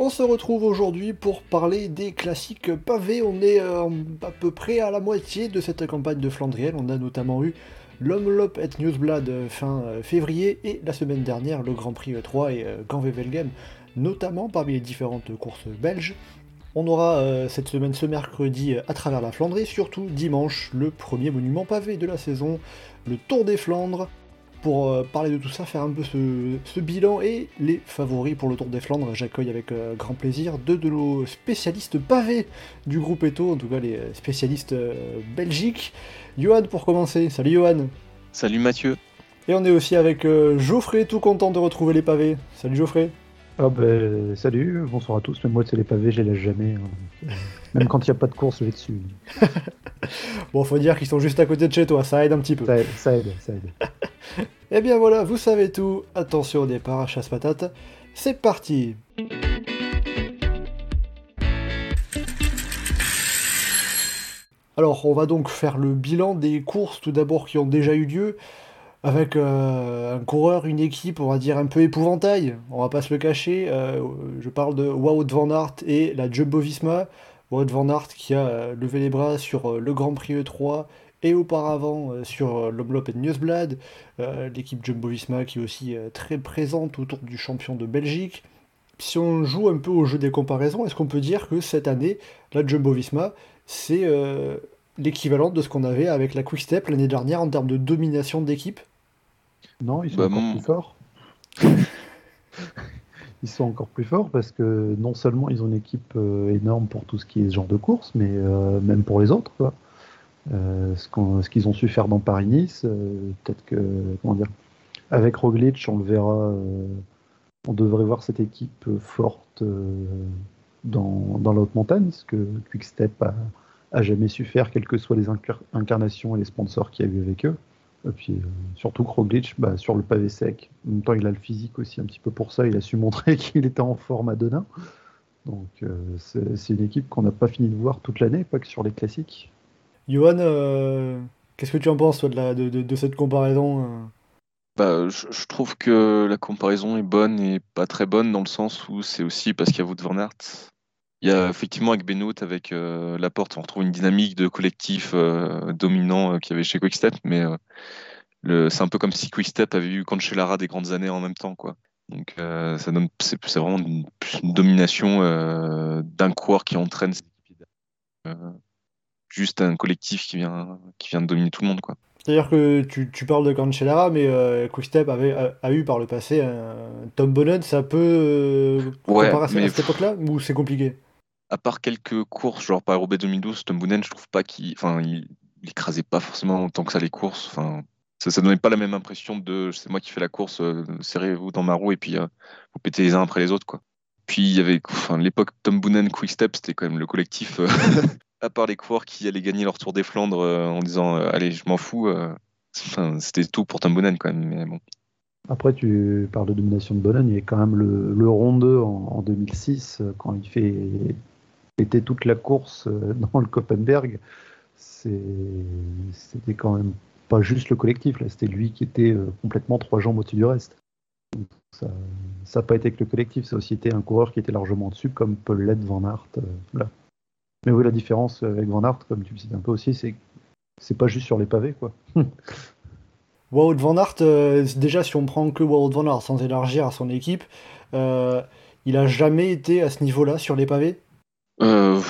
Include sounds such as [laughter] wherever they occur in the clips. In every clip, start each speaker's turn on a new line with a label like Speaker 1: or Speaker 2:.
Speaker 1: On se retrouve aujourd'hui pour parler des classiques pavés. On est euh, à peu près à la moitié de cette campagne de Flandrienne. On a notamment eu l'Omloop et Newsblad fin euh, février et la semaine dernière le Grand Prix 3 et euh, Ganvevelgem, notamment parmi les différentes courses belges. On aura cette semaine, ce mercredi, à travers la Flandre et surtout dimanche, le premier monument pavé de la saison, le Tour des Flandres pour euh, parler de tout ça, faire un peu ce, bilan et les favoris pour le Tour des Flandres. J'accueille avec euh, grand plaisir deux de nos spécialistes pavés du groupe Eto, en tout cas les euh, spécialistes belgiques. Johan pour commencer. Salut Johan.
Speaker 2: Salut Mathieu.
Speaker 1: Et on est aussi avec Geoffrey, tout content de retrouver les pavés. Salut Geoffrey.
Speaker 3: Ah ben, salut, bonsoir à tous. Mais moi, c'est les pavés, je les lâche jamais. Hein. [laughs] Même quand il n'y a pas de course, je vais dessus. [laughs]
Speaker 1: bon, faut dire qu'ils sont juste à côté de chez toi, ça aide un petit peu.
Speaker 3: Ça aide, ça aide. Ça aide. [laughs]
Speaker 1: Eh bien voilà, vous savez tout. Attention au départ, chasse patate. C'est parti Alors, on va donc faire le bilan des courses tout d'abord qui ont déjà eu lieu avec euh, un coureur, une équipe, on va dire un peu épouvantail, on va pas se le cacher. Euh, je parle de Wout van Aert et la Jumbo Visma. Wout van Aert qui a euh, levé les bras sur le Grand Prix E3 et auparavant sur l'Omloop et Newsblad. L'équipe Jumbo Visma qui est aussi très présente autour du champion de Belgique. Si on joue un peu au jeu des comparaisons, est-ce qu'on peut dire que cette année, la Jumbo Visma, c'est l'équivalent de ce qu'on avait avec la Quick Step l'année dernière en termes de domination d'équipe?
Speaker 3: Non, ils sont bah, encore plus forts. [laughs] ils sont encore plus forts parce que non seulement ils ont une équipe euh, énorme pour tout ce qui est ce genre de course, mais euh, même pour les autres. Euh, ce qu'ils ont su faire dans Paris-Nice, peut-être que, comment dire, avec Roglic, on le verra, on devrait voir cette équipe forte dans, dans la haute montagne, ce que Quickstep a, a jamais su faire, quelles que soient les incarnations et les sponsors qu'il y a eu avec eux. Et puis euh, surtout Roglic, bah, sur le pavé sec. En même temps, il a le physique aussi un petit peu pour ça. Il a su montrer [laughs] qu'il était en forme à Denain. Donc euh, c'est une équipe qu'on n'a pas fini de voir toute l'année, pas que sur les classiques.
Speaker 1: Johan, euh, qu'est-ce que tu en penses toi, de, de, cette comparaison
Speaker 2: bah, je, trouve que la comparaison est bonne et pas très bonne dans le sens où c'est aussi parce qu'il y a Wout van Aert il y a effectivement avec Benoît, avec euh, Laporte, on retrouve une dynamique de collectif euh, dominant euh, qu'il y avait chez Quickstep, mais c'est un peu comme si Quickstep avait eu Cancellara des grandes années en même temps, quoi. Donc ça donne, c'est, vraiment une, domination d'un coureur qui entraîne juste un collectif qui vient, qui vient de dominer tout le monde, quoi.
Speaker 1: C'est-à-dire que tu, parles de Cancellara, mais Quickstep avait, a, eu par le passé un Tom Bonnet, ça peut
Speaker 2: ouais,
Speaker 1: à cette époque-là Ou c'est compliqué?
Speaker 2: À part quelques courses, genre par Roubaix 2012, Tom Boonen, je trouve pas qu'il enfin, il, écrasait pas forcément autant que ça les courses. Enfin, ça, ça donnait pas la même impression de c'est moi qui fais la course, euh, serrez-vous dans ma roue et puis euh, vous pétez les uns après les autres. quoi. Puis il y avait enfin, l'époque Tom Boonen, Quick Step, c'était quand même le collectif, euh, [laughs] à part les coureurs qui allaient gagner leur Tour des Flandres en disant allez, je m'en fous. c'était tout pour Tom Boonen quand même. Mais bon.
Speaker 3: Après, tu parles de domination de Boonen, il y a quand même le, le Rond 2 en, en 2006, quand il fait était toute la course euh, [laughs] dans le Koppenberg, c'était quand même pas juste le collectif, là, c'était lui qui était euh, complètement trois jambes au-dessus du reste. ça n'a pas été que le collectif, ça aussi été un coureur qui était largement dessus, comme Paul Led Van Aert. Euh, là. Mais oui, la différence avec Van Aert, comme tu le cites un peu aussi, c'est c'est pas juste sur les pavés, quoi. [laughs]
Speaker 1: Wout Van Aert, déjà si on prend que Wout Van Aert sans élargir à son équipe, il a jamais été à ce niveau-là sur les pavés?
Speaker 2: Euh,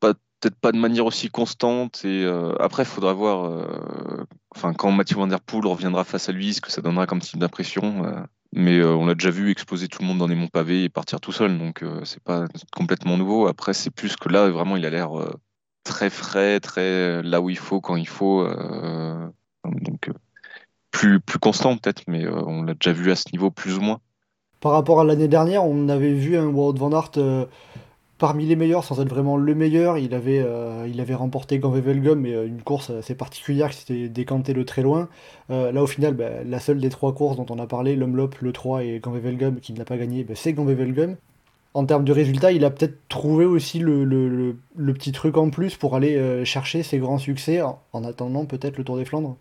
Speaker 2: peut-être pas de manière aussi constante. Et euh, après, il faudra voir. Euh, enfin, quand Mathieu Van Der Poel reviendra face à lui, ce que ça donnera comme type d'impression. mais on l'a déjà vu exploser tout le monde dans les monts pavés et partir tout seul, donc c'est pas complètement nouveau. Après, c'est plus que là, vraiment, il a l'air très frais, très là où il faut, quand il faut. donc plus, plus constant peut-être, mais on l'a déjà vu à ce niveau plus ou moins.
Speaker 1: Par rapport à l'année dernière, on avait vu un World Van Aert parmi les meilleurs sans être vraiment le meilleur. Il avait, avait remporté Ganvevelgum, mais une course assez particulière qui s'était décantée de très loin. là, au final, bah, la seule des trois courses dont on a parlé, l'Omlop, le 3 et Ganvevelgum, qui n'a pas gagné, bah, c'est Ganvevelgum en termes de résultats, il a peut-être trouvé aussi le, petit truc en plus pour aller euh, chercher ses grands succès en, attendant peut-être le Tour des Flandres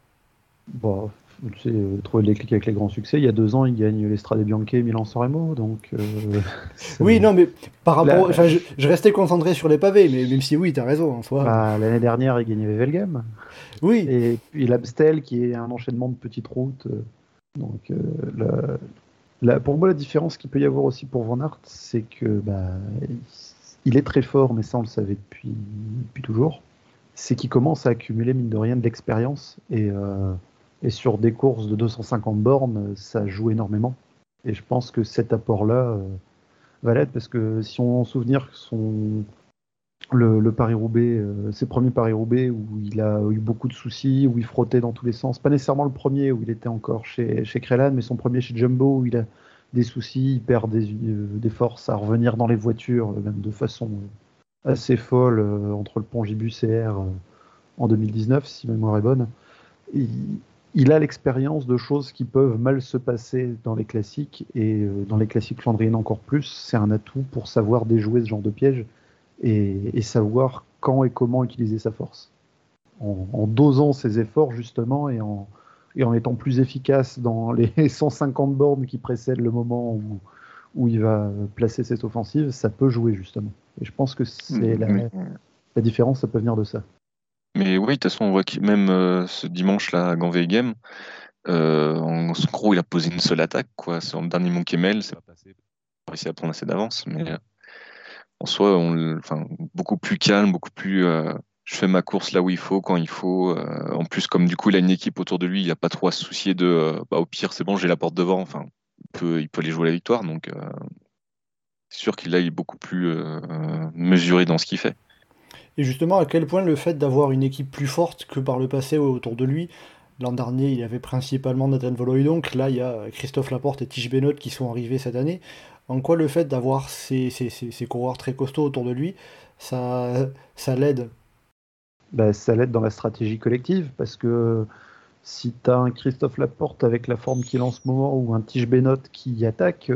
Speaker 3: tu sais, euh, trouver les clics avec les grands succès. Il y a deux ans, il gagne l'Estrade Bianche Milan Sanremo, donc. Euh, [laughs]
Speaker 1: oui, non, mais par rapport, je, je, restais concentré sur les pavés, mais même si oui, tu as raison en soi.
Speaker 3: Bah, l'année dernière, il gagnait Vevelgem.
Speaker 1: Oui.
Speaker 3: Et puis l'Abstel, qui est un enchaînement de petites routes. Donc, le, pour moi, la différence qu'il peut y avoir aussi pour Van Aert, c'est que bah, il est très fort, mais ça on le savait depuis, depuis toujours. C'est qu'il commence à accumuler, mine de rien, de l'expérience. Et, euh, et, sur des courses de 250 bornes, ça joue énormément. Et je pense que cet apport-là euh, va l'être, parce que si on souvient que son, le, Paris-Roubaix, euh, ses premiers Paris-Roubaix où il a eu beaucoup de soucis, où il frottait dans tous les sens. Pas nécessairement le premier où il était encore chez, chez Krelan, mais son premier chez Jumbo où il a des soucis, il perd des, euh, des forces à revenir dans les voitures, même de façon assez folle entre le pont Gibus et R en 2019, si ma mémoire est bonne. A l'expérience de choses qui peuvent mal se passer dans les classiques et dans les classiques flandriennes encore plus. C'est un atout pour savoir déjouer ce genre de piège et, savoir quand et comment utiliser sa force. En, dosant ses efforts justement et en, et en étant plus efficace dans les [laughs] 150 bornes qui précèdent le moment où, où il va placer cette offensive, ça peut jouer justement. Et je pense que c'est la, la, différence, ça peut venir de ça.
Speaker 2: Mais oui, de toute façon, on voit que même euh, ce dimanche-là à Ganvey Game, euh, en gros, il a posé une seule attaque. Quoi. Le dernier Monkey Mail, c'est pas passé. Il a réussi à prendre assez d'avance, mais en soi, on, beaucoup plus calme, beaucoup plus. Euh, je fais ma course là où il faut, quand il faut. Euh, en plus, comme du coup, il a une équipe autour de lui, il n'a pas trop à se soucier de. Euh, bah, au pire, c'est bon, j'ai la porte devant. Enfin, il peut, il peut aller jouer la victoire. Donc, c'est sûr qu'il est beaucoup plus mesuré dans ce qu'il fait.
Speaker 1: Et justement, à quel point le fait d'avoir une équipe plus forte que par le passé autour de lui, L'an dernier, il y avait principalement Nathan donc Là, il y a Christophe Laporte et Tige Benoît qui sont arrivés cette année. En quoi le fait d'avoir ces, ces, coureurs très costauds autour de lui, ça, ça l'aide?
Speaker 3: Bah, Ça l'aide dans la stratégie collective, parce que si tu as un Christophe Laporte avec la forme qu'il a en ce moment, ou un Tige Benoît qui attaque,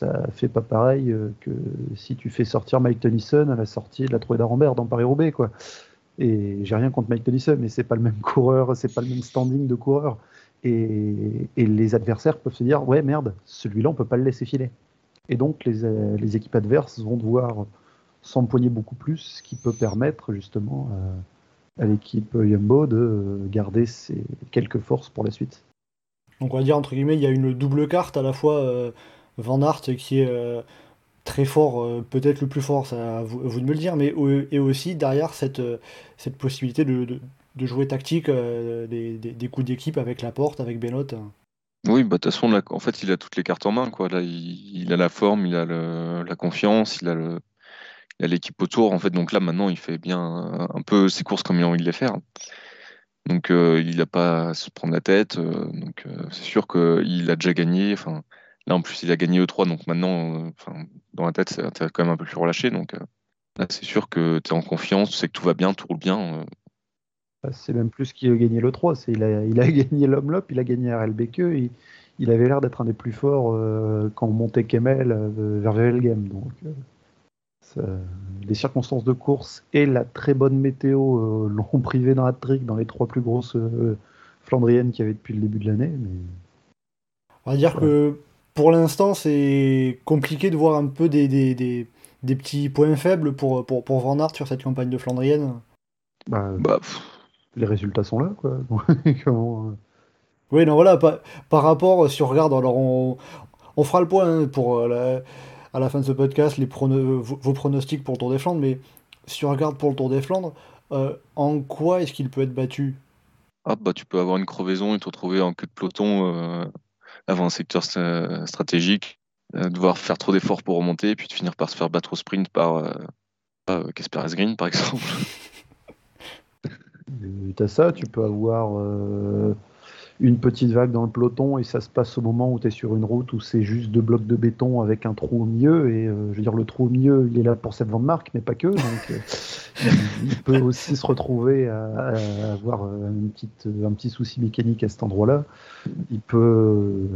Speaker 3: ça fait pas pareil que si tu fais sortir Mike Tennyson à la sortie de la Trouée d'Arambert dans Paris-Roubaix. quoi. Et j'ai rien contre Mike Tennyson, mais c'est pas le même [laughs] coureur, c'est pas le même standing de coureur. Et, les adversaires peuvent se dire ouais merde, celui-là on peut pas le laisser filer. Et donc les, euh, équipes adverses vont devoir s'empoigner beaucoup plus, ce qui peut permettre justement à, l'équipe Yumbo de garder ses quelques forces pour la suite.
Speaker 1: Donc on va dire entre guillemets, il y a une double carte à la fois euh, Van Aert qui est euh, très fort, peut-être le plus fort, ça vous, de me le dire, mais et aussi derrière cette, cette possibilité de, de, jouer tactique, des, des, coups d'équipe avec la porte, avec Benoît.
Speaker 2: Oui, bah, de toute façon, en fait, il a toutes les cartes en main, quoi. Là, il, a la forme, il a la confiance, il a le, l'équipe autour, en fait. Donc là, maintenant, il fait bien un peu ses courses comme il a envie de les faire. Donc, euh, il n'a pas à se prendre la tête. Euh, donc, euh, c'est sûr qu'il a déjà gagné. Enfin, là, en plus, il a gagné E3. Donc, maintenant, enfin, dans la tête, c'est quand même un peu plus relâché. Donc, là, c'est sûr que tu es en confiance, tu sais que tout va bien, tout roule bien.
Speaker 3: Bah, c'est même plus qu'il a gagné le 3, il a, il a [laughs] gagné l'Homlop, il a gagné RLBQ, il, il avait l'air d'être un des plus forts euh, quand on montait Kemel euh, vers Velgem. Donc, euh, les circonstances de course et la très bonne météo [laughs] l'ont privé dans la trick dans les trois plus grosses flandriennes qu'il y avait depuis le début de l'année. Mais...
Speaker 1: On va dire que pour l'instant, c'est compliqué de voir un peu des, des, des, des, petits points faibles pour, pour, pour Van Aert sur cette campagne de flandrienne.
Speaker 3: Bah, bah les résultats sont là, quoi. [laughs]
Speaker 1: Euh, oui, non, voilà, par, par, rapport, si on regarde, alors on, on fera le point hein, pour euh, à la fin de ce podcast, les vos, pronostics pour le Tour des Flandres, mais si on regarde pour le Tour des Flandres, euh, en quoi est-ce qu'il peut être battu?
Speaker 2: Ah, bah, Tu peux avoir une crevaison et te retrouver en queue de peloton avant un secteur stratégique, devoir faire trop d'efforts pour remonter, puis de finir par se faire battre au sprint par Casper Green, par exemple. [laughs]
Speaker 3: Tu as ça, tu peux avoir euh, une petite vague dans le peloton et ça se passe au moment où tu es sur une route où c'est juste deux blocs de béton avec un trou au milieu. Et je veux dire, le trou au milieu, il est là pour cette vente marque, mais pas que. Donc [laughs] il peut aussi se retrouver à, avoir une petite, un petit souci mécanique à cet endroit-là. Il peut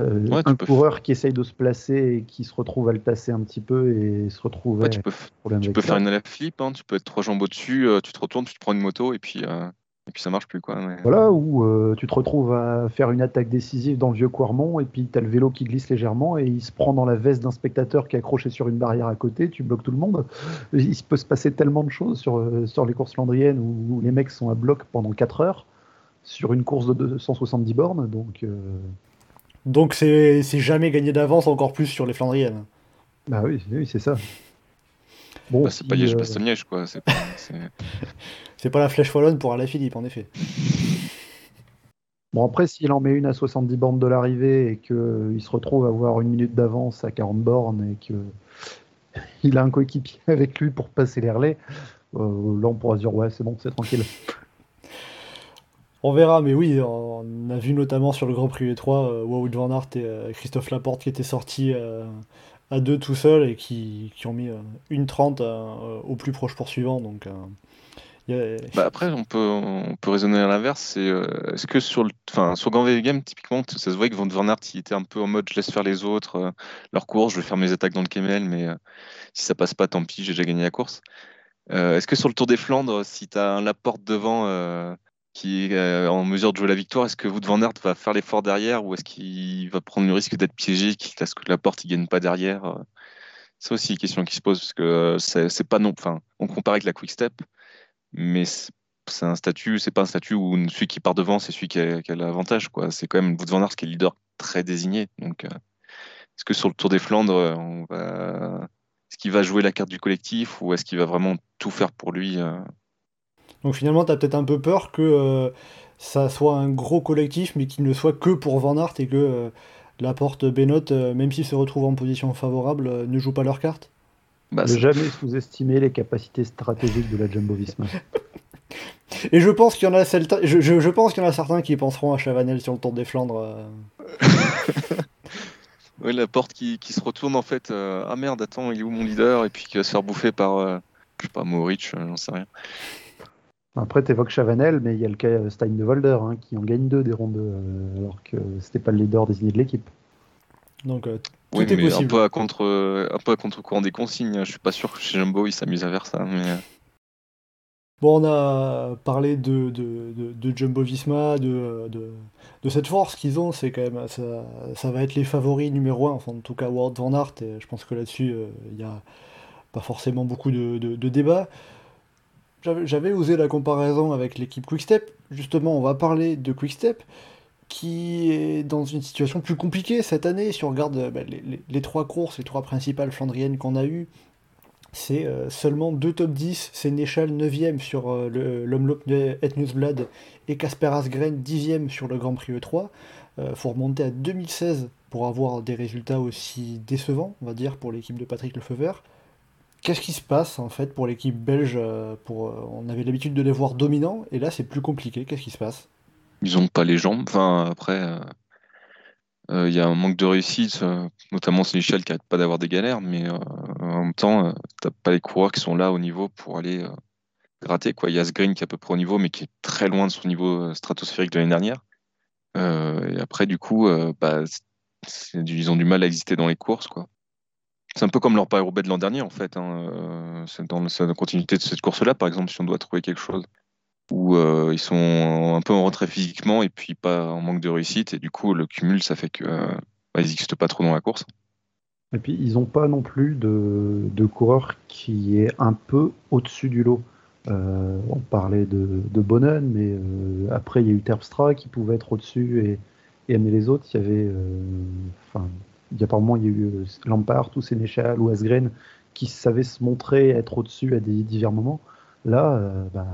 Speaker 3: euh, un coureur qui essaye de se placer et qui se retrouve à le tasser un petit peu et se retrouve.
Speaker 2: tu peux, tu peux faire une lap flip, hein, tu peux être trois jambes au-dessus, euh, tu te retournes, tu te prends une moto et puis, euh, et puis ça marche plus. Quoi,
Speaker 3: Voilà, ou tu te retrouves à faire une attaque décisive dans le vieux Quarmont et puis tu as le vélo qui glisse légèrement et il se prend dans la veste d'un spectateur qui est accroché sur une barrière à côté, tu bloques tout le monde. Il peut se passer tellement de choses sur, sur les courses landriennes où, les mecs sont à bloc pendant 4 heures sur une course de 270 bornes. Donc.
Speaker 1: Donc c'est jamais gagné d'avance, encore plus sur les Flandriennes.
Speaker 3: Bah oui, oui c'est ça.
Speaker 2: Bon, bah, c'est pas Liège, euh... Liège, quoi. C'est pas, [laughs]
Speaker 1: pas, la flèche wallonne pour Alain Philippe, en effet.
Speaker 3: Bon, après, s'il en met une à 70 bornes de l'arrivée et qu'il se retrouve à avoir une minute d'avance à 40 bornes et qu'il [laughs] a un coéquipier [laughs] avec lui pour passer les relais, euh, là on pourra se dire ouais, c'est bon, c'est tranquille.
Speaker 1: On verra, mais oui, on a vu notamment sur le Grand Prix 3 euh, Wout Van Aert et euh, Christophe Laporte qui étaient sortis euh, à deux tout seuls et qui, ont mis une 30 au plus proche poursuivant. Donc,
Speaker 2: bah, après, on peut, on peut raisonner à l'inverse. est-ce que sur le, enfin, sur Grand Game, typiquement, ça se voit que Van Aert il était un peu en mode je laisse faire les autres, leur course, je vais faire mes attaques dans le Kemel, mais si ça passe pas, tant pis, j'ai déjà gagné la course. est-ce que sur le Tour des Flandres, si tu as un Laporte devant est euh, en mesure de jouer la victoire, est-ce que Wout van Aert va faire l'effort derrière ou est-ce qu'il va prendre le risque d'être piégé, quitte à ce que la porte ne gagne pas derrière euh? C'est aussi une question qui se pose parce que euh, c'est pas non. Enfin, on compare avec la Quick Step, mais c'est un statut, c'est pas un statut où celui qui part devant, c'est celui qui a, l'avantage. C'est quand même Wout van Aert qui est leader très désigné. Donc, est-ce que sur le Tour des Flandres, on va... est-ce qu'il va jouer la carte du collectif ou est-ce qu'il va vraiment tout faire pour lui
Speaker 1: donc finalement, tu as peut-être un peu peur que euh, ça soit un gros collectif, mais qu'il ne soit que pour Van Aert et que euh, la porte Benoît, euh, même s'ils se retrouvent en position favorable, ne joue pas leur carte
Speaker 3: bah, Ne jamais sous-estimer les capacités stratégiques de la Jumbo Visma. [laughs]
Speaker 1: et je pense qu'il y en a je, je, pense qu'il y en a certains qui penseront à Chavanel sur le Tour des Flandres. [laughs]
Speaker 2: oui, la porte qui, qui, se retourne en fait. ah merde, attends, il est où mon leader? Et puis qui va se faire bouffer par, je sais pas, Moritz, j'en sais rien.
Speaker 3: Après, tu évoques Chavanel, mais il y a le cas Stein de Volder hein, qui en gagne deux des rondes, euh, alors que c'était pas le leader désigné de l'équipe.
Speaker 1: Donc, euh,
Speaker 2: tout est possible. Un peu, à contre, un peu à contre-courant des consignes. Hein. Je suis pas sûr que chez Jumbo, ils s'amusent à faire ça. Mais... Euh.
Speaker 1: Bon, on a parlé de, de, de, Jumbo Visma, de, de, cette force qu'ils ont. C'est quand même, ça, ça, va être les favoris numéro un, enfin, en tout cas, Ward Van Aert. Et je pense que là-dessus, il n'y a pas forcément beaucoup de, de, débats. J'avais osé la comparaison avec l'équipe Quickstep. Justement, on va parler de Quickstep qui est dans une situation plus compliquée cette année. Si on regarde bah, les, trois courses, les trois principales flandriennes qu'on a eues, c'est euh, seulement deux top 10. C'est Néchal 9ème sur euh, l'Omloop Etnusblad et Casper Asgren 10ème sur le Grand Prix E3. Il faut remonter à 2016 pour avoir des résultats aussi décevants, on va dire, pour l'équipe de Patrick Lefeuvre. Qu'est-ce qui se passe en fait pour l'équipe belge euh, pour, euh, On avait l'habitude de les voir dominants et là c'est plus compliqué. Qu'est-ce qui se passe?
Speaker 2: Ils n'ont pas les jambes. Enfin, après, euh, il y a un manque de réussite, notamment c'est Michel qui n'arrête pas d'avoir des galères, mais en même temps, tu n'as pas les coureurs qui sont là au niveau pour aller gratter. Il y a Green qui est à peu près au niveau, mais qui est très loin de son niveau stratosphérique de l'année dernière. et après, du coup, bah, ils ont du mal à exister dans les courses. Quoi. C'est un peu comme leur Paris-Roubaix de l'an dernier, en fait. Hein. Euh, c'est dans la continuité de cette course-là, par exemple, si on doit trouver quelque chose où euh, ils sont un peu en retrait physiquement et puis pas en manque de réussite. Et du coup, le cumul, ça fait qu'ils euh, bah, n'existent pas trop dans la course.
Speaker 3: Et puis, ils n'ont pas non plus de, de, coureur qui est un peu au-dessus du lot. on parlait de, de Bonnen, mais après, il y a eu Terpstra qui pouvait être au-dessus et, et amener les autres. Il y avait. Enfin, il y a il y a eu euh, Lampard ou Sénéchal ou Asgren qui savaient se montrer être au-dessus à divers moments. Là, euh, bah,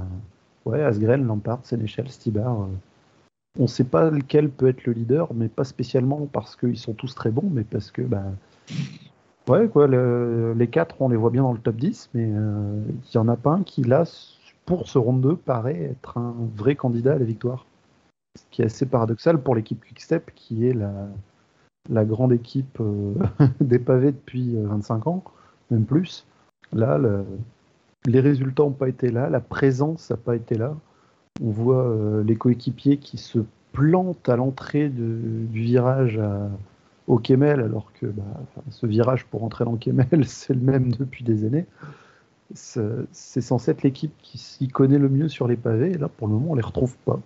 Speaker 3: ouais, Asgren, Lampard, Sénéchal, Stibar. Euh, on ne sait pas lequel peut être le leader, mais pas spécialement parce qu'ils sont tous très bons, mais parce que bah, ouais, quoi, les quatre, on les voit bien dans le top 10, mais il n'y en a pas un qui, là, pour ce round 2, paraît être un vrai candidat à la victoire. Ce qui est assez paradoxal pour l'équipe Quickstep, qui est la, la grande équipe euh, [laughs] des pavés depuis 25 ans, même plus. Là, les résultats n'ont pas été là, la présence n'a pas été là. On voit les coéquipiers qui se plantent à l'entrée du virage au Kemel, alors que bah, ce virage pour entrer dans Kemel, [laughs] c'est le même depuis des années. C'est censé être l'équipe qui s'y connaît le mieux sur les pavés, et là, pour le moment, on les retrouve pas.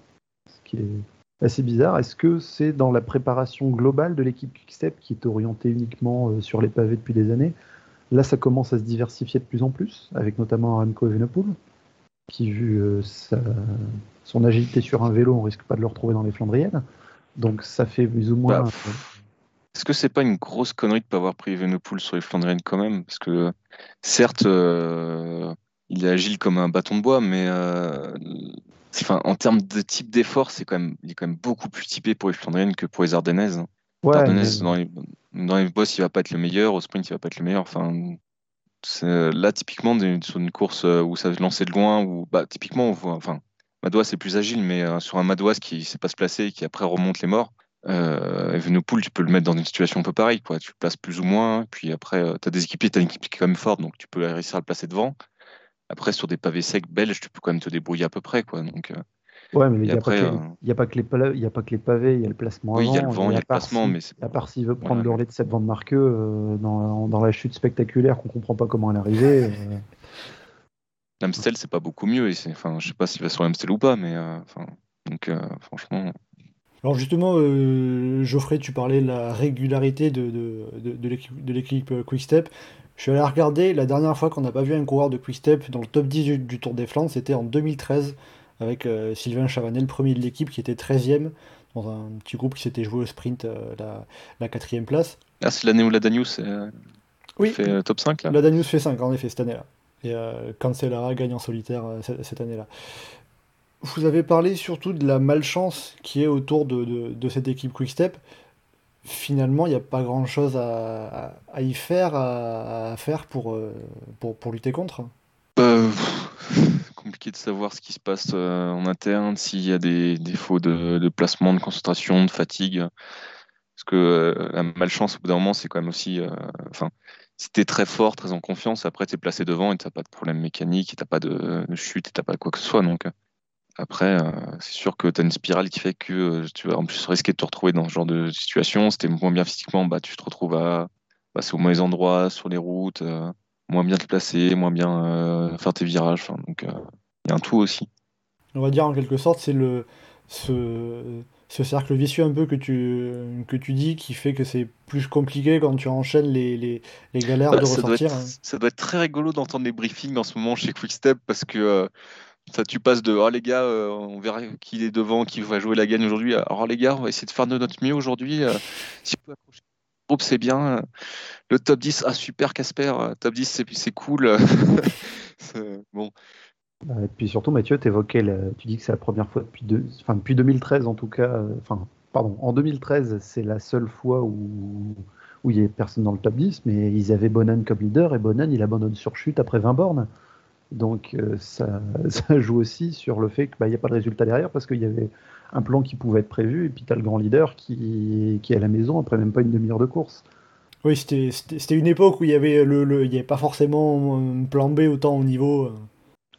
Speaker 3: Ce qui est assez bizarre. Est-ce que c'est dans la préparation globale de l'équipe Quickstep qui est orientée uniquement euh, sur les pavés depuis des années? Là, ça commence à se diversifier de plus en plus, avec notamment Remco Evenepoel, qui, vu euh, son agilité sur un vélo, on risque pas de le retrouver dans les Flandriennes. Donc ça fait plus ou moins.
Speaker 2: Bah, est-ce que c'est pas une grosse connerie de pas avoir pris Evenepoel sur les Flandriennes quand même? Parce que certes, euh, il est agile comme un bâton de bois, mais euh, enfin, en termes de type d'effort, c'est quand même, il est quand même beaucoup plus typé pour les Flandriennes que pour les Ardennaises.
Speaker 3: Ouais,
Speaker 2: Ardennaises, dans, les, dans les bosses, il va pas être le meilleur, au sprint, il va pas être le meilleur. Enfin, là, typiquement, sur une course euh, où ça lancer de loin, où bah, typiquement, on voit, enfin, Madouas c'est plus agile, mais sur un Madouas qui sait pas se placer et qui après remonte les morts, euh, Evenepoel, tu peux le mettre dans une situation un peu pareille. Quoi. Tu le places plus ou moins. Puis après, euh, tu as des équipiers, tu as une équipe qui est quand même forte, donc tu peux réussir à le placer devant. Après, sur des pavés secs belges, tu peux quand même te débrouiller à peu près. Quoi. Donc, euh,
Speaker 3: ouais, mais il n'y a, a, pas que les pavés, il y a le placement
Speaker 2: oui,
Speaker 3: il
Speaker 2: y a le vent, il y a le placement. mais
Speaker 3: à part s'il veut prendre le relais de cette vente Marqueux dans, dans, la chute spectaculaire qu'on comprend pas comment elle est arrivée. [laughs]
Speaker 2: L'Amstel, c'est pas beaucoup mieux. Enfin, je sais pas s'il va sur l'Amstel ou pas, mais enfin, donc franchement.
Speaker 1: Alors justement, euh, Geoffrey, tu parlais de la régularité de, de, de, l'équipe euh, Quickstep. Je suis allé regarder la dernière fois qu'on n'a pas vu un coureur de Quickstep dans le top 10 du, Tour des Flandres, c'était en 2013 avec euh, Sylvain Chavanel, premier de l'équipe, qui était 13e dans un petit groupe qui s'était joué au sprint la, la quatrième place.
Speaker 2: Ah, c'est l'année où la Danius oui, fait top 5 là
Speaker 1: La Danius fait 5 en effet cette année-là. Et Cancellara gagne en solitaire cette année-là. Vous avez parlé surtout de la malchance qui est autour de, de, cette équipe Quickstep. Finalement, il n'y a pas grand-chose à, à, y faire, à, faire pour, euh, pour, pour, lutter contre.
Speaker 2: Euh, compliqué de savoir ce qui se passe euh, en interne, s'il y a des défauts de, de, placement, de concentration, de fatigue. Parce que la malchance, au bout d'un moment, c'est quand même aussi. Si tu es très fort, très en confiance, après tu es placé devant et tu n'as pas de problème mécanique, tu n'as pas de, de chute, tu n'as pas de quoi que ce soit. Donc, après, euh, c'est sûr que tu as une spirale qui fait que euh, tu vas en plus risquer de te retrouver dans ce genre de situation. Si tu moins bien physiquement, bah, tu te retrouves à passer au mauvais endroits, sur les routes, euh, moins bien te placer, moins bien faire tes virages. donc, il y a un tout aussi.
Speaker 1: On va dire en quelque sorte, c'est le ce, ce, cercle vicieux un peu que tu, que tu dis qui fait que c'est plus compliqué quand tu enchaînes les, les, les galères bah, de ressortir.
Speaker 2: Hein. Ça doit, être, très rigolo d'entendre les briefings en ce moment chez Quickstep parce que ça, tu passes de oh les gars, euh, on verra qui est devant, qui va jouer la gagne aujourd'hui. Alors les gars, on va essayer de faire de notre mieux aujourd'hui. Euh, si on peut accrocher le groupe, c'est bien. Le top 10, ah super Casper, top 10 c'est cool. [laughs] bon.
Speaker 3: Et puis surtout, Mathieu, évoquais, tu dis que c'est la première fois depuis, enfin, depuis 2013 en tout cas, euh, enfin, pardon, en 2013, c'est la seule fois où, où il n'y avait personne dans le top 10, mais ils avaient Bonan comme leader et Bonan il abandonne sur chute après 20 bornes. Donc euh, ça, [laughs] ça, joue aussi sur le fait qu'il bah, n'y a pas de résultat derrière parce qu'il y avait un plan qui pouvait être prévu et puis tu as le grand leader qui, qui, est à la maison après même pas une demi-heure de course.
Speaker 1: Oui, c'était une époque où il n'y avait, le, il y avait pas forcément un plan B autant au niveau. Euh.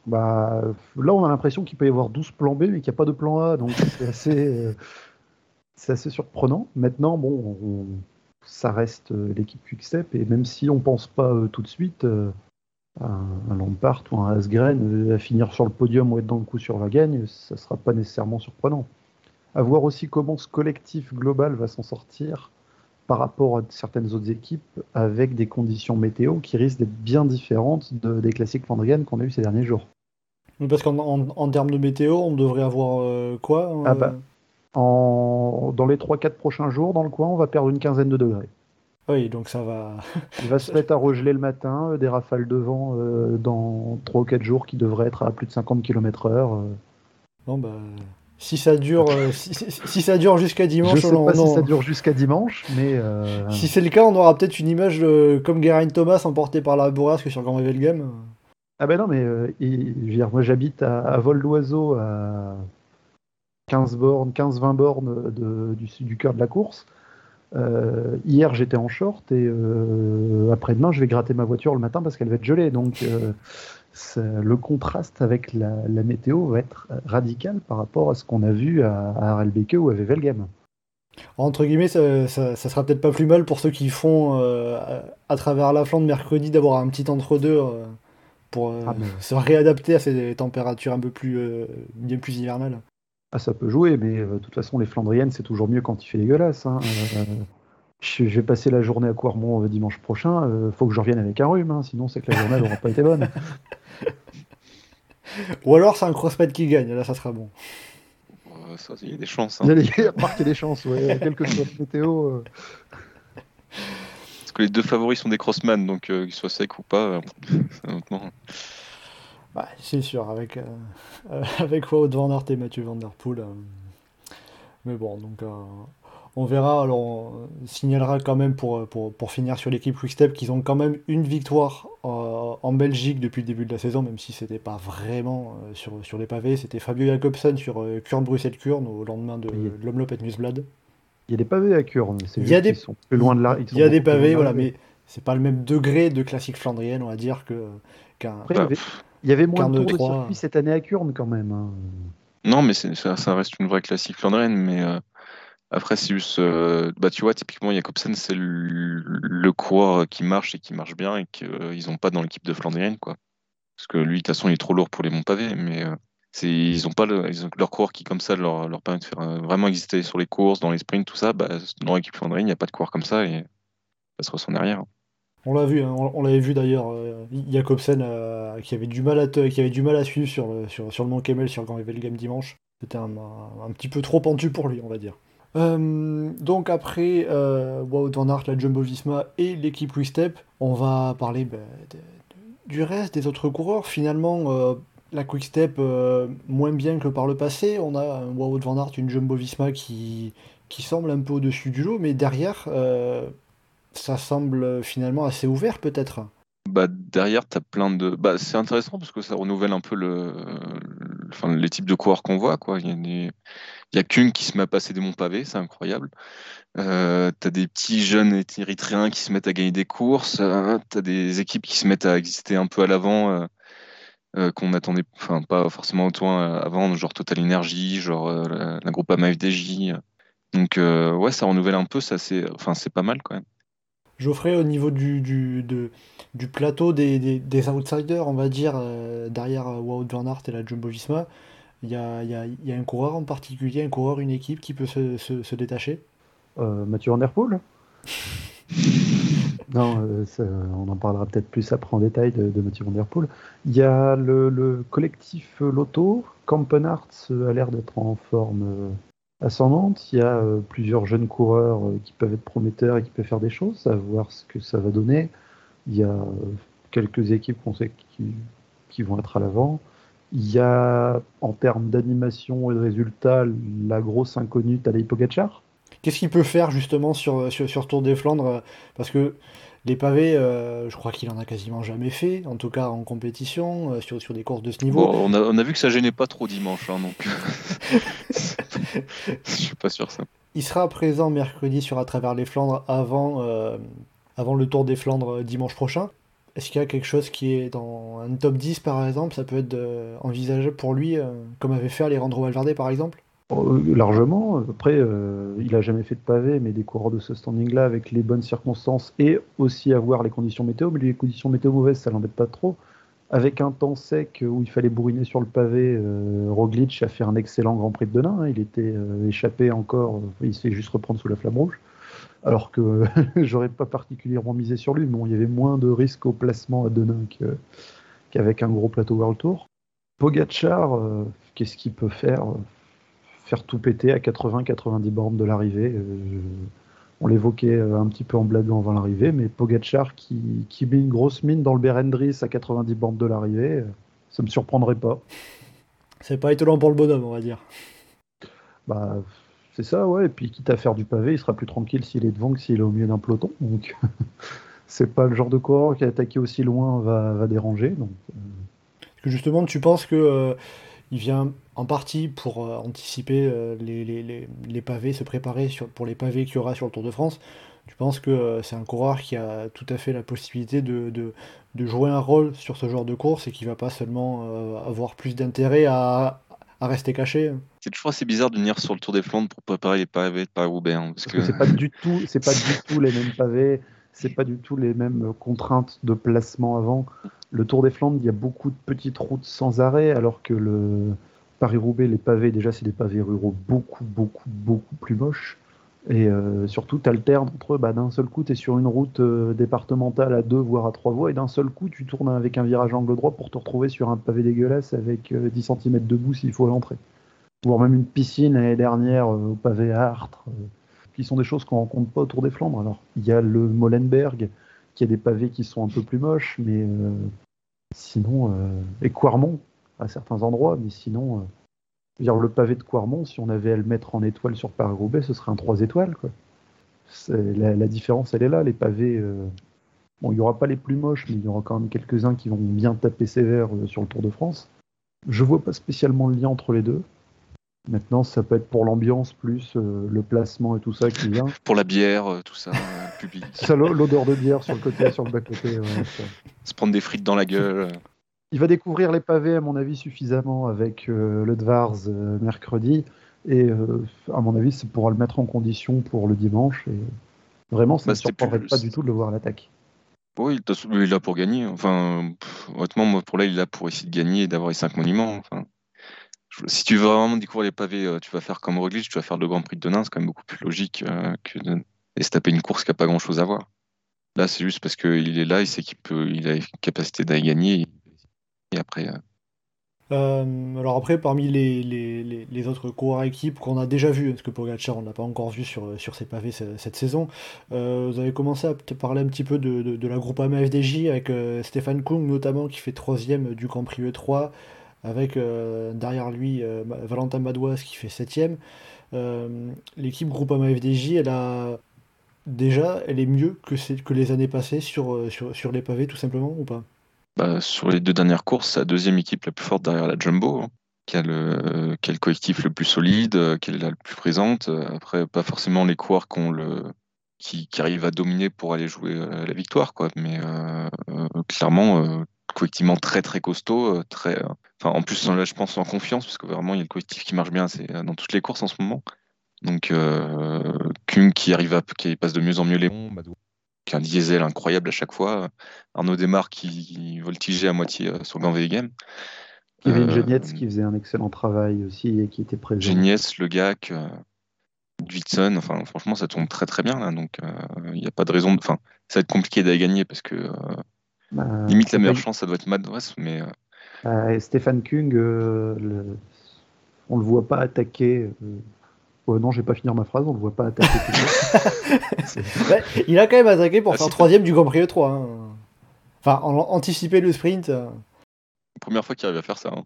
Speaker 3: Bah, là, on a l'impression qu'il peut y avoir 12 plans B, mais qu'il n'y a pas de plan A, donc c'est [laughs] assez, euh, assez surprenant. Maintenant, bon, ça reste l'équipe Quickstep, et même si on ne pense pas tout de suite, un, Lampard ou un Asgren à finir sur le podium ou être dans le coup sur la gagne, ça ne sera pas nécessairement surprenant. À voir aussi comment ce collectif global va s'en sortir par rapport à certaines autres équipes avec des conditions météo qui risquent d'être bien différentes des classiques Flandriennes qu'on a eu ces derniers jours.
Speaker 1: Parce qu'en termes de météo, on devrait avoir euh, quoi
Speaker 3: euh ah bah, en, Dans les 3-4 prochains jours, dans le coin, on va perdre une quinzaine de degrés.
Speaker 1: Oui, donc ça va.
Speaker 3: Il va se mettre à regeler le matin, euh, des rafales de vent euh, dans 3 ou 4 jours qui devraient être à plus de 50 km/h. Euh.
Speaker 1: Bon, bah. Si ça dure, si, ça dure jusqu'à dimanche,
Speaker 3: je sais pas si ça dure jusqu'à dimanche, mais
Speaker 1: si c'est le cas, on aura peut-être une image comme Geraint Thomas emporté par la bourrasque sur Grand Game.
Speaker 3: Ah ben non, mais moi j'habite à, vol d'oiseau à, 15 bornes, 15-20 bornes de, du, du cœur de la course. Euh, hier, j'étais en short et euh, après-demain, je vais gratter ma voiture le matin parce qu'elle va être gelée. Donc, euh, le contraste avec la, météo va être radical par rapport à ce qu'on a vu à, à ou à Vevelgem.
Speaker 1: Entre guillemets, ça, ça, sera peut-être pas plus mal pour ceux qui font à, travers la flandre mercredi d'avoir un petit entre-deux pour ah, se réadapter à ces températures un peu plus, bien plus hivernales.
Speaker 3: Ah, ça peut jouer, mais euh, de toute façon, les Flandriennes, c'est toujours mieux quand il fait dégueulasse. Hein. Euh, je, vais passer la journée à Quarmont euh, dimanche prochain. Il faut que je revienne avec un rhume, hein, sinon c'est que la journée n'aura pas été bonne. [laughs]
Speaker 1: Ou alors c'est un crossfit qui gagne, là ça sera bon.
Speaker 2: il y a des chances. Hein.
Speaker 3: Il y a des [laughs] chances, ouais. Quelque chose de météo.
Speaker 2: Parce que les deux favoris sont des crossman, donc qu'ils soient secs ou pas, [laughs]
Speaker 1: bah, c'est sûr, avec, euh, euh, [laughs] avec Wout Van Aert et Mathieu Van Der Poel. Euh. mais bon, donc on verra. Alors, on signalera quand même pour, pour, pour finir sur l'équipe Quickstep qu'ils ont quand même une victoire en Belgique depuis le début de la saison, même si c'était pas vraiment sur, sur les pavés. C'était Fabio Jacobsen sur Kurn-Bruxelles-Kurn au lendemain de l'Omloop et Newsblad.
Speaker 3: Il y a des pavés à Kurn,
Speaker 1: il y a des...
Speaker 3: sont plus loin de là.
Speaker 1: Il y a des pavés, voilà, mais c'est pas le même degré de classique flandrienne, on va dire, que qu'un.
Speaker 3: Il y avait moins de tours de circuit cette année à Kurn quand même. Hein.
Speaker 2: Non, mais ça, ça, reste une vraie classique flandrienne. Mais euh, après, c'est juste. Euh, bah, tu vois, typiquement, Jacobsen, c'est le, coureur qui marche et qui marche bien et qu'ils n'ont pas dans l'équipe de flandrienne. Quoi. Parce que lui, de toute façon, il est trop lourd pour les monts pavés. Mais euh, ils ont pas ils ont leur coureur qui, comme ça, leur, leur permet de faire vraiment exister sur les courses, dans les sprints, tout ça. Bah, dans l'équipe flandrienne, il n'y a pas de coureur comme ça et ça se ressent derrière.
Speaker 1: On l'a vu, hein, on, l'avait vu d'ailleurs, euh, Jacobsen euh, qui, avait du mal à qui avait du mal à suivre sur le, sur, sur Mont Kemmel sur Grand Game dimanche. C'était un, petit peu trop pentu pour lui, on va dire. Euh, donc après Wout Van Aert, la Jumbo Visma et l'équipe Quick-Step, on va parler bah, du reste des autres coureurs. Finalement, la Quick-Step moins bien que par le passé. On a un Wout Van Aert, une Jumbo Visma qui, qui semble un peu au-dessus du lot, mais derrière ça semble finalement assez ouvert peut-être.
Speaker 2: Bah, derrière, tu as plein de. Bah, c'est intéressant parce que ça renouvelle un peu le... Enfin, les types de coureurs qu'on voit. Il y a, qu'une qui se met à passer des monts pavés, c'est incroyable. Euh, tu as des petits jeunes érythréens qui se mettent à gagner des courses. Euh, tu as des équipes qui se mettent à exister un peu à l'avant. Euh, euh, qu'on attendait, enfin pas forcément autant avant, genre Total Energy, genre la, groupe AMFDJ. Donc ouais, ça renouvelle un peu, ça c'est, enfin c'est pas mal quand même.
Speaker 1: Geoffrey, au niveau du, du, du plateau des, des, outsiders, on va dire, euh, derrière euh, Wout Van Aert et la Jumbo Visma, il y a, y, a, y a, un coureur en particulier, un coureur, une équipe qui peut se, se, détacher?
Speaker 3: Euh, Mathieu Van Der Poel? [laughs] Non, on en parlera peut-être plus après en détail de, Mathieu Van Der Poel. Il y a le, le collectif Lotto, Campenarts a l'air d'être en forme ascendante. Il y a euh, plusieurs jeunes coureurs euh, qui peuvent être prometteurs et qui peuvent faire des choses, à voir ce que ça va donner. Il y a euh, quelques équipes qu'on sait qui, qui, vont être à l'avant. Il y a, en termes d'animation et de résultats, la grosse inconnue Tadej Pogacar.
Speaker 1: Qu'est-ce qu'il peut faire justement sur, sur, sur Tour des Flandres Parce que les pavés, euh, je crois qu'il en a quasiment jamais fait, en tout cas en compétition, euh, sur, sur des courses de ce niveau.
Speaker 2: on, a, on, a, vu que ça gênait pas trop dimanche, hein, donc [laughs] [laughs] je suis pas sûr ça.
Speaker 1: Il sera présent mercredi sur À travers les Flandres avant, euh, avant le Tour des Flandres dimanche prochain. Est-ce qu'il y a quelque chose qui est dans un top 10 par exemple? Ça peut être envisageable pour lui, comme avait fait Alejandro Valverde par exemple?
Speaker 3: Euh, largement. Après, euh, il a jamais fait de pavé, mais des coureurs de ce standing-là, avec les bonnes circonstances et aussi avoir les conditions météo. Mais les conditions météo mauvaises, ça l'embête pas trop. Avec un temps sec où il fallait bourriner sur le pavé, euh, Roglic a fait un excellent Grand Prix de Denain. Hein. Il était échappé encore, il se fait juste reprendre sous la flamme rouge. Alors que [laughs] j'aurais pas particulièrement misé sur lui. Bon, il y avait moins de risques au placement à Denain qu'avec un gros plateau World Tour. Pogachar, qu'est-ce qu'il peut faire? Faire tout péter à 80-90 bornes de l'arrivée. Euh, on l'évoquait euh, un petit peu en blaguant avant l'arrivée, mais Pogachar qui, qui, met une grosse mine dans le Berendris à 90 bornes de l'arrivée, euh, ça me surprendrait pas.
Speaker 1: C'est pas étonnant pour le bonhomme, on va dire.
Speaker 3: Bah, c'est ça, ouais. Et puis, quitte à faire du pavé, il sera plus tranquille s'il est devant que s'il est au milieu d'un peloton. Donc, [laughs] c'est pas le genre de coureur qui attaqué aussi loin va, va déranger. Donc,
Speaker 1: que justement, tu penses que il vient en partie pour anticiper les, les, pavés, se préparer sur, pour les pavés qu'il y aura sur le Tour de France. Tu penses que c'est un coureur qui a tout à fait la possibilité de, de, de jouer un rôle sur ce genre de course et qui va pas seulement avoir plus d'intérêt à, à rester caché?
Speaker 2: C'est toujours assez bizarre de venir sur le Tour des Flandres pour préparer les pavés de Paris-Roubaix. Hein,
Speaker 3: parce, que, c'est pas du tout, c'est pas du tout les mêmes pavés, c'est pas du tout les mêmes contraintes de placement avant. Le Tour des Flandres, il y a beaucoup de petites routes sans arrêt, alors que le Paris-Roubaix, les pavés, déjà, c'est des pavés ruraux beaucoup, beaucoup, beaucoup plus moches. Et euh, surtout, tu alternes entre. Bah, d'un seul coup, tu es sur une route euh, départementale à deux, voire à trois voies, et d'un seul coup, tu tournes avec un virage angle droit pour te retrouver sur un pavé dégueulasse avec 10 euh, cm de boue s'il faut l'entrée. Voire même une piscine l'année dernière au pavé Artre, qui sont des choses qu'on rencontre pas autour des Flandres. Alors, il y a le Molenberg, qui a des pavés qui sont un peu plus moches, mais sinon, et Quarmont à certains endroits, mais sinon dire, le pavé de Quarmont, si on avait à le mettre en étoile sur Paris-Roubaix, ce serait un 3 étoiles. La, différence, elle est là. Les pavés, euh, bon, il n'y aura pas les plus moches, mais il y aura quand même quelques-uns qui vont bien taper sévère euh, sur le Tour de France. Je vois pas spécialement le lien entre les deux. Maintenant, ça peut être pour l'ambiance plus euh, le placement et tout ça qui vient. [laughs]
Speaker 2: Pour la bière, tout ça, public. [laughs]
Speaker 3: l'odeur de bière sur le côté, sur le bas côté.
Speaker 2: Se prendre des frites dans la gueule.
Speaker 3: Il va découvrir les pavés, à mon avis, suffisamment avec euh, le Dvars euh, mercredi. Et euh, à mon avis, ça pourra le mettre en condition pour le dimanche. Et vraiment, ça ne bah, surprendrait pas du tout de le voir à l'attaque.
Speaker 2: Oui, il est là pour gagner. Enfin, honnêtement, moi, pour là, il est là pour essayer de gagner et d'avoir les cinq monuments. Enfin, si tu veux vraiment découvrir les pavés, tu vas faire comme Roglic, tu vas faire le Grand Prix de Denain, c'est quand même beaucoup plus logique que de se taper une course qui n'a pas grand-chose à voir. Là, c'est juste parce qu'il est là, il sait qu'il peut, il a la capacité d'aller gagner et après. Euh,
Speaker 1: euh, alors après, parmi les, autres coureurs équipes qu'on a déjà vu, parce que Pogacar on l'a pas encore vu sur, sur ses pavés cette, saison, euh, vous avez commencé à parler un petit peu de, la groupe AMA FDJ avec Stéphane Kung notamment qui fait troisième du Grand Prix E3, avec derrière lui Valentin Madouas qui fait septième. L'équipe groupe AMA FDJ, elle a déjà, elle est mieux que, les années passées sur, sur, les pavés tout simplement ou pas?
Speaker 2: Bah, sur les deux dernières courses, la deuxième équipe la plus forte derrière la Jumbo, hein, qui, a le, collectif le plus solide, euh, qui est la plus présente. Après, pas forcément les coureurs qui, arrivent à dominer pour aller jouer euh, la victoire, quoi. mais euh, clairement, collectivement très très costaud. très, enfin, en plus, là, je pense en confiance, parce que vraiment, il y a le collectif qui marche bien c'est dans toutes les courses en ce moment. Donc, Kung qui arrive à, qui passe de mieux en mieux les un diesel incroyable à chaque fois. Arnaud Desmar qui voltigeait à moitié euh, sur Ganvé Game.
Speaker 3: Il y avait euh, qui faisait un excellent travail aussi et qui était présent.
Speaker 2: Genietz, Le Gac, euh, Dwitson, enfin franchement ça tourne très très bien là, donc il n'y a pas de raison. Enfin, ça va être compliqué d'aller gagner parce que limite la meilleure chance ça doit être Mad mais.
Speaker 3: Stéphane Kung, on le voit pas attaquer non, non, j'ai pas finir ma phrase, on le voit pas attaquer. [laughs] [laughs]
Speaker 1: il a quand même attaqué pour ah, faire troisième du Grand Prix E3. Hein. Enfin, anticiper le sprint. Euh.
Speaker 2: Première fois qu'il arrive à faire ça. Hein.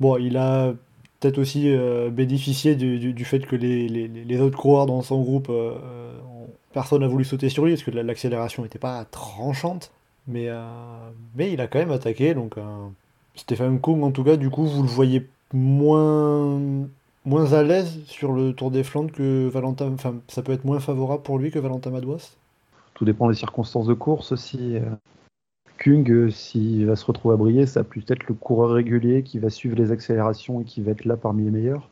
Speaker 1: Bon, il a peut-être aussi euh, bénéficié du, fait que les, autres coureurs dans son groupe, euh, personne n'a voulu sauter sur lui parce que l'accélération n'était pas tranchante. Mais, mais il a quand même attaqué. Donc, Stéphane Kung, en tout cas, du coup, vous le voyez moins moins à l'aise sur le Tour des Flandres que Valentin. Enfin, ça peut être moins favorable pour lui que Valentin Madouas?
Speaker 3: Tout dépend des circonstances de course. Si euh, Kung, euh, s'il va se retrouver à briller, ça plus être le coureur régulier qui va suivre les accélérations et qui va être là parmi les meilleurs.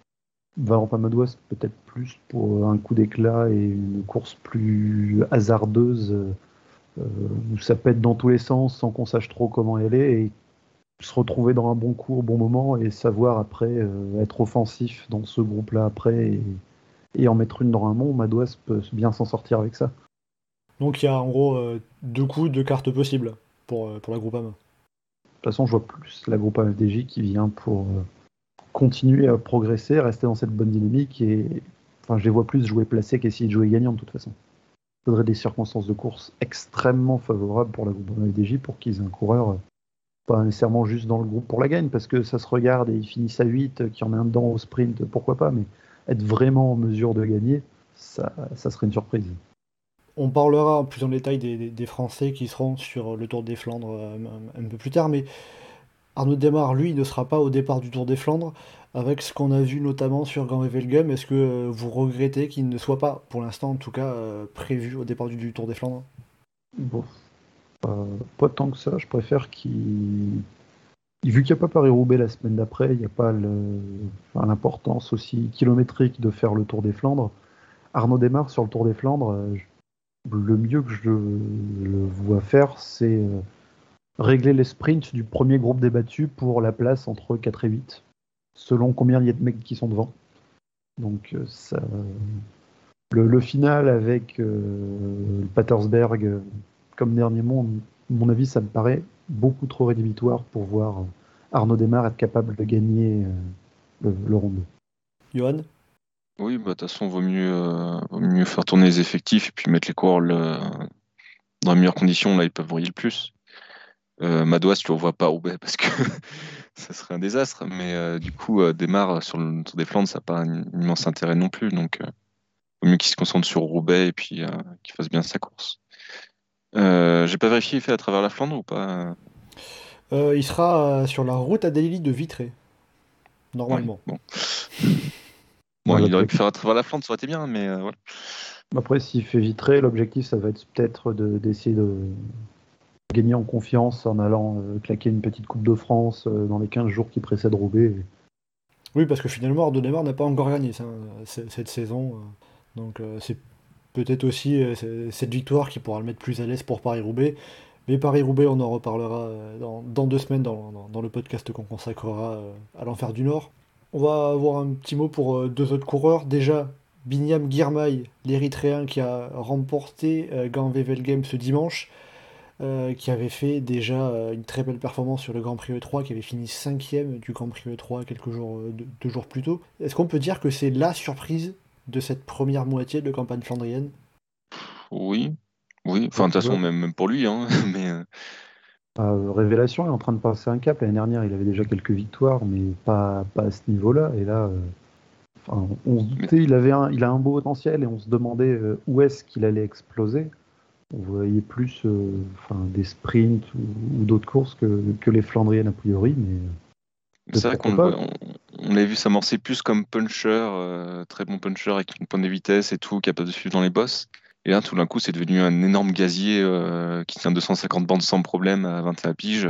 Speaker 3: Valentin Madouas, peut-être plus pour un coup d'éclat et une course plus hasardeuse. Euh, où ça être dans tous les sens sans qu'on sache trop comment elle est et se retrouver dans un bon coup au bon moment et savoir après euh, être offensif dans ce groupe-là après et, en mettre une dans un mont, Madouas peut bien s'en sortir avec ça.
Speaker 1: Donc il y a en gros euh, deux coups, deux cartes possibles pour, pour la Groupama. De
Speaker 3: toute façon, je vois plus la Groupama FDJ qui vient pour continuer à progresser, rester dans cette bonne dynamique et enfin je les vois plus jouer placé qu'essayer de jouer gagnant de toute façon. Il faudrait des circonstances de course extrêmement favorables pour la Groupama FDJ pour qu'ils aient un coureur pas nécessairement juste dans le groupe pour la gagne, parce que ça se regarde et ils finissent à 8, qui en a un dedans au sprint, pourquoi pas, mais être vraiment en mesure de gagner, ça, ça serait une surprise.
Speaker 1: On parlera plus en détail des, Français qui seront sur le Tour des Flandres euh, un, peu plus tard, mais Arnaud Demar, lui, ne sera pas au départ du Tour des Flandres. Avec ce qu'on a vu notamment sur Grand Velgem, est-ce que vous regrettez qu'il ne soit pas, pour l'instant en tout cas, prévu au départ du, Tour des Flandres?
Speaker 3: Bon, pas tant que ça. Je préfère qu'il Vu qu'il n'y a pas Paris-Roubaix la semaine d'après, il n'y a pas l'importance aussi kilométrique de faire le Tour des Flandres. Arnaud démarre sur le Tour des Flandres. Euh, le mieux que je le vois faire, c'est euh, régler les sprints du premier groupe débattu pour la place entre 4 et 8, selon combien il y a de mecs qui sont devant. Donc euh, ça, le, final avec le Patersberg comme dernier monde, à mon avis, ça me paraît beaucoup trop rédhibitoire pour voir Arnaud Desmar être capable de gagner le, le ronde.
Speaker 1: Johan?
Speaker 2: Oui, bah, de toute façon, vaut mieux, euh, vaut mieux faire tourner les effectifs et puis mettre les coureurs dans les meilleures conditions. Là, ils peuvent briller le plus. Euh, Madouas, tu ne le vois pas Roubaix parce que [laughs] ça serait un désastre. Mais euh, du coup, euh, Desmar sur le Tour des Flandres, ça n'a pas un immense intérêt non plus. Donc, il vaut mieux qu'il se concentre sur Roubaix et puis qu'il fasse bien sa course. Euh, j'ai pas vérifié, il fait à travers la Flandre ou pas
Speaker 1: euh, Il sera euh, sur la route à Delhi de Vitré, normalement.
Speaker 2: bon, [laughs] bon il aurait pu faire à travers la Flandre, ça aurait été bien, mais voilà.
Speaker 3: Après, s'il fait Vitré, l'objectif, ça va être peut-être d'essayer de, gagner en confiance en allant claquer une petite Coupe de France dans les 15 jours qui précèdent Roubaix.
Speaker 1: Oui, parce que finalement, Arnaud n'a pas encore gagné cette saison. Donc c'est peut-être aussi euh, cette victoire qui pourra le mettre plus à l'aise pour Paris-Roubaix. Mais Paris-Roubaix, on en reparlera euh, dans, deux semaines dans, le podcast qu'on consacrera euh, à l'enfer du Nord. On va avoir un petit mot pour deux autres coureurs. Déjà, Binyam Girmay, l'Érythréen qui a remporté Gant Vevel Game ce dimanche, qui avait fait déjà une très belle performance sur le Grand Prix E3, qui avait fini cinquième du Grand Prix E3 quelques jours, deux jours plus tôt. Est-ce qu'on peut dire que c'est la surprise de cette première moitié de campagne flandrienne?
Speaker 2: Oui, oui. Enfin, de toute façon, même, pour lui. Hein, [laughs] mais... Euh.
Speaker 3: Euh, Révélation est en train de passer un cap. L'année dernière, il avait déjà quelques victoires, mais pas, pas à ce niveau-là. Et là, euh, on se doutait, il, avait un, il a un beau potentiel et on se demandait où est-ce qu'il allait exploser. On voyait plus enfin, des sprints ou, d'autres courses que, que, les Flandriennes a priori. Mais
Speaker 2: c'est vrai qu'on on, l'a vu s'amorcer plus comme puncher, euh, très bon puncher avec une pointe de vitesse et tout, capable de suivre dans les bosses. Et là, tout d'un coup, c'est devenu un énorme gazier euh, qui tient 250 bandes sans problème à 21 piges.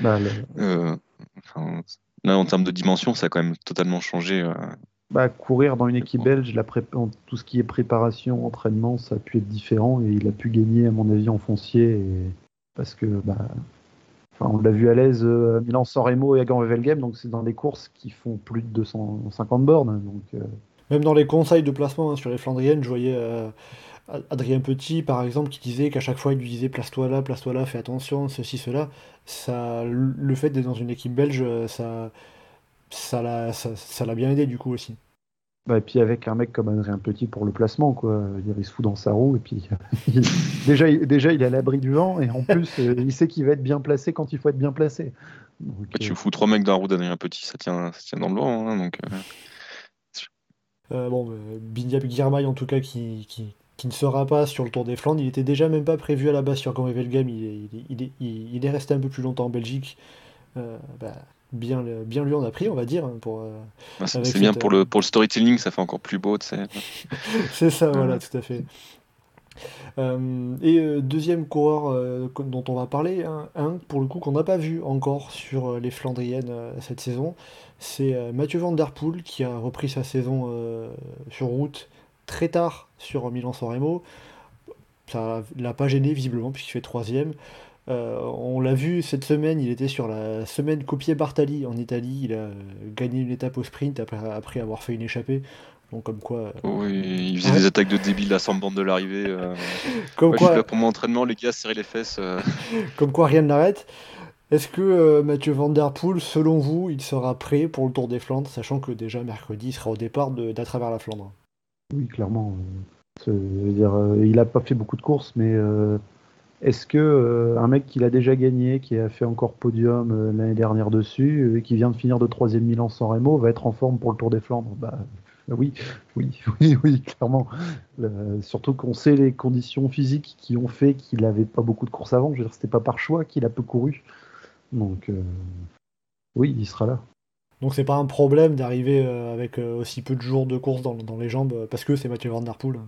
Speaker 2: Bah, euh, là, en termes de dimension, ça a quand même totalement changé.
Speaker 3: Bah, courir dans une équipe belge, la tout ce qui est préparation, entraînement, ça a pu être différent et il a pu gagner, à mon avis, en foncier. Parce que bah, on l'a vu à l'aise euh, Milan-San Remo et à Game, donc c'est dans des courses qui font plus de 250 bornes. Donc, euh.
Speaker 1: Même dans les conseils de placement hein, sur les Flandriennes, je voyais euh, Adrien Petit, par exemple, qui disait qu'à chaque fois il lui disait place-toi là, place-toi là, fais attention, ceci, cela. Ça, le fait d'être dans une équipe belge, ça, ça l'a ça, bien aidé du coup aussi.
Speaker 3: Bah, et puis avec un mec comme Adrien Petit pour le placement, quoi. Il se fout dans sa roue et puis [laughs] déjà, il, déjà il est à l'abri du vent et en plus euh, il sait qu'il va être bien placé quand il faut être bien placé.
Speaker 2: tu euh, fous trois mecs dans la roue d'Adrien Petit, ça tient, ça tient dans le vent. Hein, donc,
Speaker 1: euh... bon, Girmay en tout cas qui, qui, qui, ne sera pas sur le Tour des Flandres, il était déjà même pas prévu à la base sur Grand Game, il, il, il, est resté un peu plus longtemps en Belgique. Euh, bah, bien, bien lui en a pris, on va dire. Hein, pour, euh,
Speaker 2: ah, c'est bien pour, le, euh, pour le storytelling, ça fait encore plus beau. [laughs]
Speaker 1: c'est ça, voilà, tout à fait. Euh, et deuxième coureur dont on va parler, un, pour le coup qu'on n'a pas vu encore sur les Flandriennes cette saison, c'est Mathieu Van Der Poel qui a repris sa saison sur route très tard sur Milan-San Remo. Ça l'a pas gêné visiblement puisqu'il fait troisième. Euh, on l'a vu cette semaine, il était sur la semaine copier Bartali en Italie. Il a gagné une étape au sprint après, avoir fait une échappée. Donc comme quoi. Euh,
Speaker 2: oui, il faisait des attaques de débile à 100 bande de l'arrivée. Euh. [laughs] comme quoi. pour mon entraînement, les gars, serrer les fesses. [laughs]
Speaker 1: comme quoi, rien ne l'arrête. Est-ce que Mathieu Van Der Poel, selon vous, il sera prêt pour le Tour des Flandres, sachant que déjà mercredi, il sera au départ d'à travers la Flandre?
Speaker 3: Oui, clairement. dire, il n'a pas fait beaucoup de courses, mais est-ce que euh, un mec qui l'a déjà gagné, qui a fait encore podium euh, l'année dernière dessus, euh, et qui vient de finir de troisième Milan sans Remo, va être en forme pour le Tour des Flandres? Bah, oui, [laughs] oui, [laughs] oui, oui, clairement. surtout qu'on sait les conditions physiques qui ont fait qu'il n'avait pas beaucoup de courses avant. Je veux dire, c'était pas par choix qu'il a peu couru. Donc, Oui, il sera là.
Speaker 1: Donc c'est pas un problème d'arriver avec aussi peu de jours de course dans, dans les jambes parce que c'est Mathieu Van Der Poel.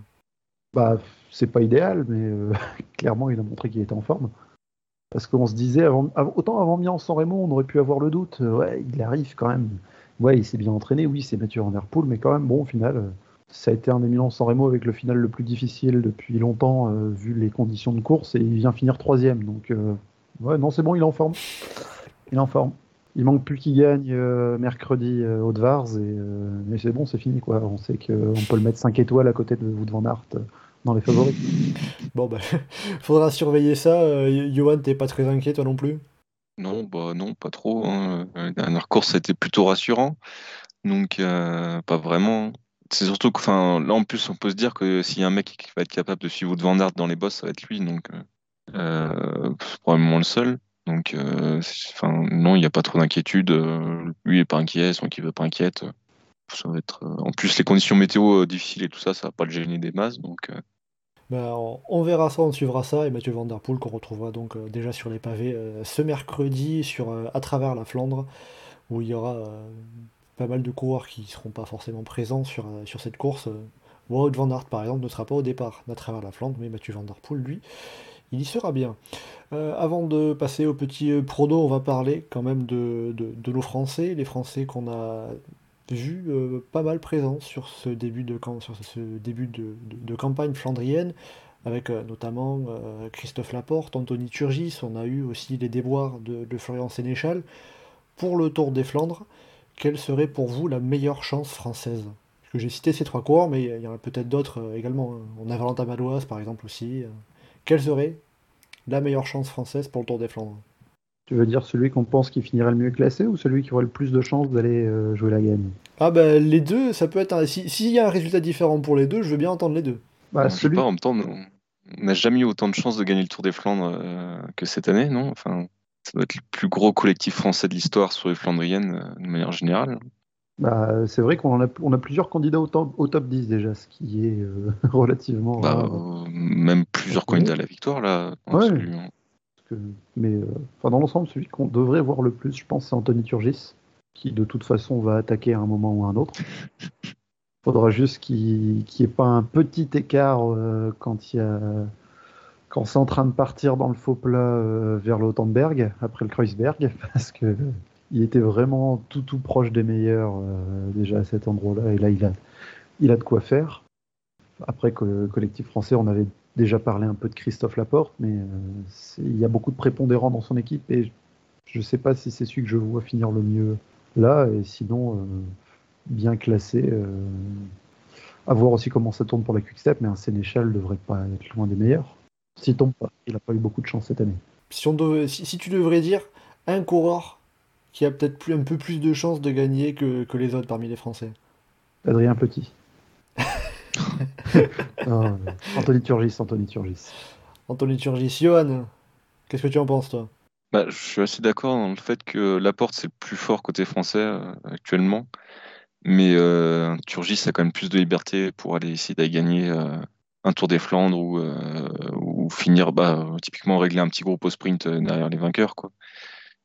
Speaker 3: Bah, c'est pas idéal, mais euh, [laughs] clairement, il a montré qu'il était en forme. Parce qu'on se disait, avant, autant avant Milan-San Remo, on aurait pu avoir le doute. euh, ouais, il arrive quand même. Ouais, il s'est bien entraîné. Oui, c'est Mathieu Van Der Poel, mais quand même, bon, au final, euh, ça a été un des Milan-San avec le final le plus difficile depuis longtemps, vu les conditions de course, et il vient finir troisième. Donc, euh, ouais, non, c'est bon, il est en forme. Il est en forme. Il manque plus qu'il gagne euh, mercredi euh, au Vars, et, euh, mais c'est bon, c'est fini, quoi. On sait qu'on peut le mettre 5 étoiles à côté de Wout van Aert dans les favoris.
Speaker 1: Bon bah [laughs] faudra surveiller ça. Euh, Johan, t'es pas très inquiet toi non plus?
Speaker 2: Non, bah non, pas trop. hein. La dernière course, ça a été plutôt rassurant. Donc, euh, pas vraiment. C'est surtout que, enfin, là en plus, on peut se dire que s'il y a un mec qui va être capable de suivre Wout van Aert dans les bosses, ça va être lui. Donc, euh, c'est probablement le seul. Donc, euh, non, il n'y a pas trop d'inquiétude. Euh, lui est pas inquiet, son équipe n'est pas inquiète. Euh, En plus, les conditions météo difficiles et tout ça, ça va pas le gêner des masses.
Speaker 1: Bah, on, verra ça, on suivra ça. Et Mathieu Van Der qu'on retrouvera donc déjà sur les pavés ce mercredi sur à travers la Flandre où il y aura pas mal de coureurs qui seront pas forcément présents sur, sur cette course. Wout Van Aert par exemple ne sera pas au départ à travers la Flandre, mais Mathieu Van Der lui il y sera bien. Euh, avant de passer au petit euh, prono, on va parler quand même de, nos Français, les Français qu'on a vus euh, pas mal présents sur ce début de, campagne flandrienne, avec notamment Christophe Laporte, Anthony Turgis, on a eu aussi les déboires de, Florian Sénéchal. Pour le Tour des Flandres, quelle serait pour vous la meilleure chance française? J'ai cité ces trois coureurs, mais il y en a peut-être d'autres également. hein. On a Valentin Madouas par exemple aussi. Quelle serait la meilleure chance française pour le Tour des Flandres?
Speaker 3: Tu veux dire celui qu'on pense qui finirait le mieux classé ou celui qui aurait le plus de chances d'aller euh, jouer la gagne?
Speaker 1: Ah bah les deux, ça peut être un... si- S'il y a un résultat différent pour les deux, je veux bien entendre les deux.
Speaker 3: bah,
Speaker 2: on sait
Speaker 3: celui...
Speaker 2: pas, en même temps, on on n'a jamais eu autant de chances de gagner le Tour des Flandres euh, que cette année, non? Enfin, ça doit être le plus gros collectif français de l'histoire sur les Flandriennes, euh, de manière générale.
Speaker 3: Bah, c'est vrai qu'on a, on a plusieurs candidats au top, au top 10 déjà, ce qui est euh, [laughs] relativement
Speaker 2: Bah,
Speaker 3: rare.
Speaker 2: euh, même plusieurs candidats à la victoire, là.
Speaker 3: Ouais. que- mais euh, dans l'ensemble, celui qu'on devrait voir le plus, je pense, c'est Anthony Turgis, qui de toute façon va attaquer à un moment ou à un autre. [laughs] Faudra juste qu'il n'y ait pas un petit écart euh, quand il y a quand c'est en train de partir dans le faux plat vers l'Autenberg, après le Kreuzberg, [laughs] parce que il était vraiment tout tout proche des meilleurs euh, déjà à cet endroit-là, et là il a, il a de quoi faire. Après que le collectif français, on avait déjà parlé un peu de Christophe Laporte, mais euh, il y a beaucoup de prépondérants dans son équipe, et je ne sais pas si c'est celui que je vois finir le mieux là, et sinon euh, bien classé. à voir aussi comment ça tourne pour la Quickstep, mais un Sénéchal devrait pas être loin des meilleurs. S'il tombe pas, il n'a pas eu beaucoup de chance cette année.
Speaker 1: Si tu devrais dire un coureur qui a peut-être plus, un peu plus de chances de gagner que, que les autres parmi les Français.
Speaker 3: Adrien Petit. Non, [laughs] euh, Anthony Turgis, Anthony Turgis.
Speaker 1: Anthony Turgis, Johan, qu'est-ce que tu en penses toi?
Speaker 2: Bah, je suis assez d'accord dans le fait que Laporte, c'est le plus fort côté français euh, actuellement. Mais euh, Turgis a quand même plus de liberté pour aller essayer d'aller gagner euh, un Tour des Flandres ou, euh, ou finir, bah, typiquement régler un petit groupe au sprint derrière les vainqueurs. Quoi.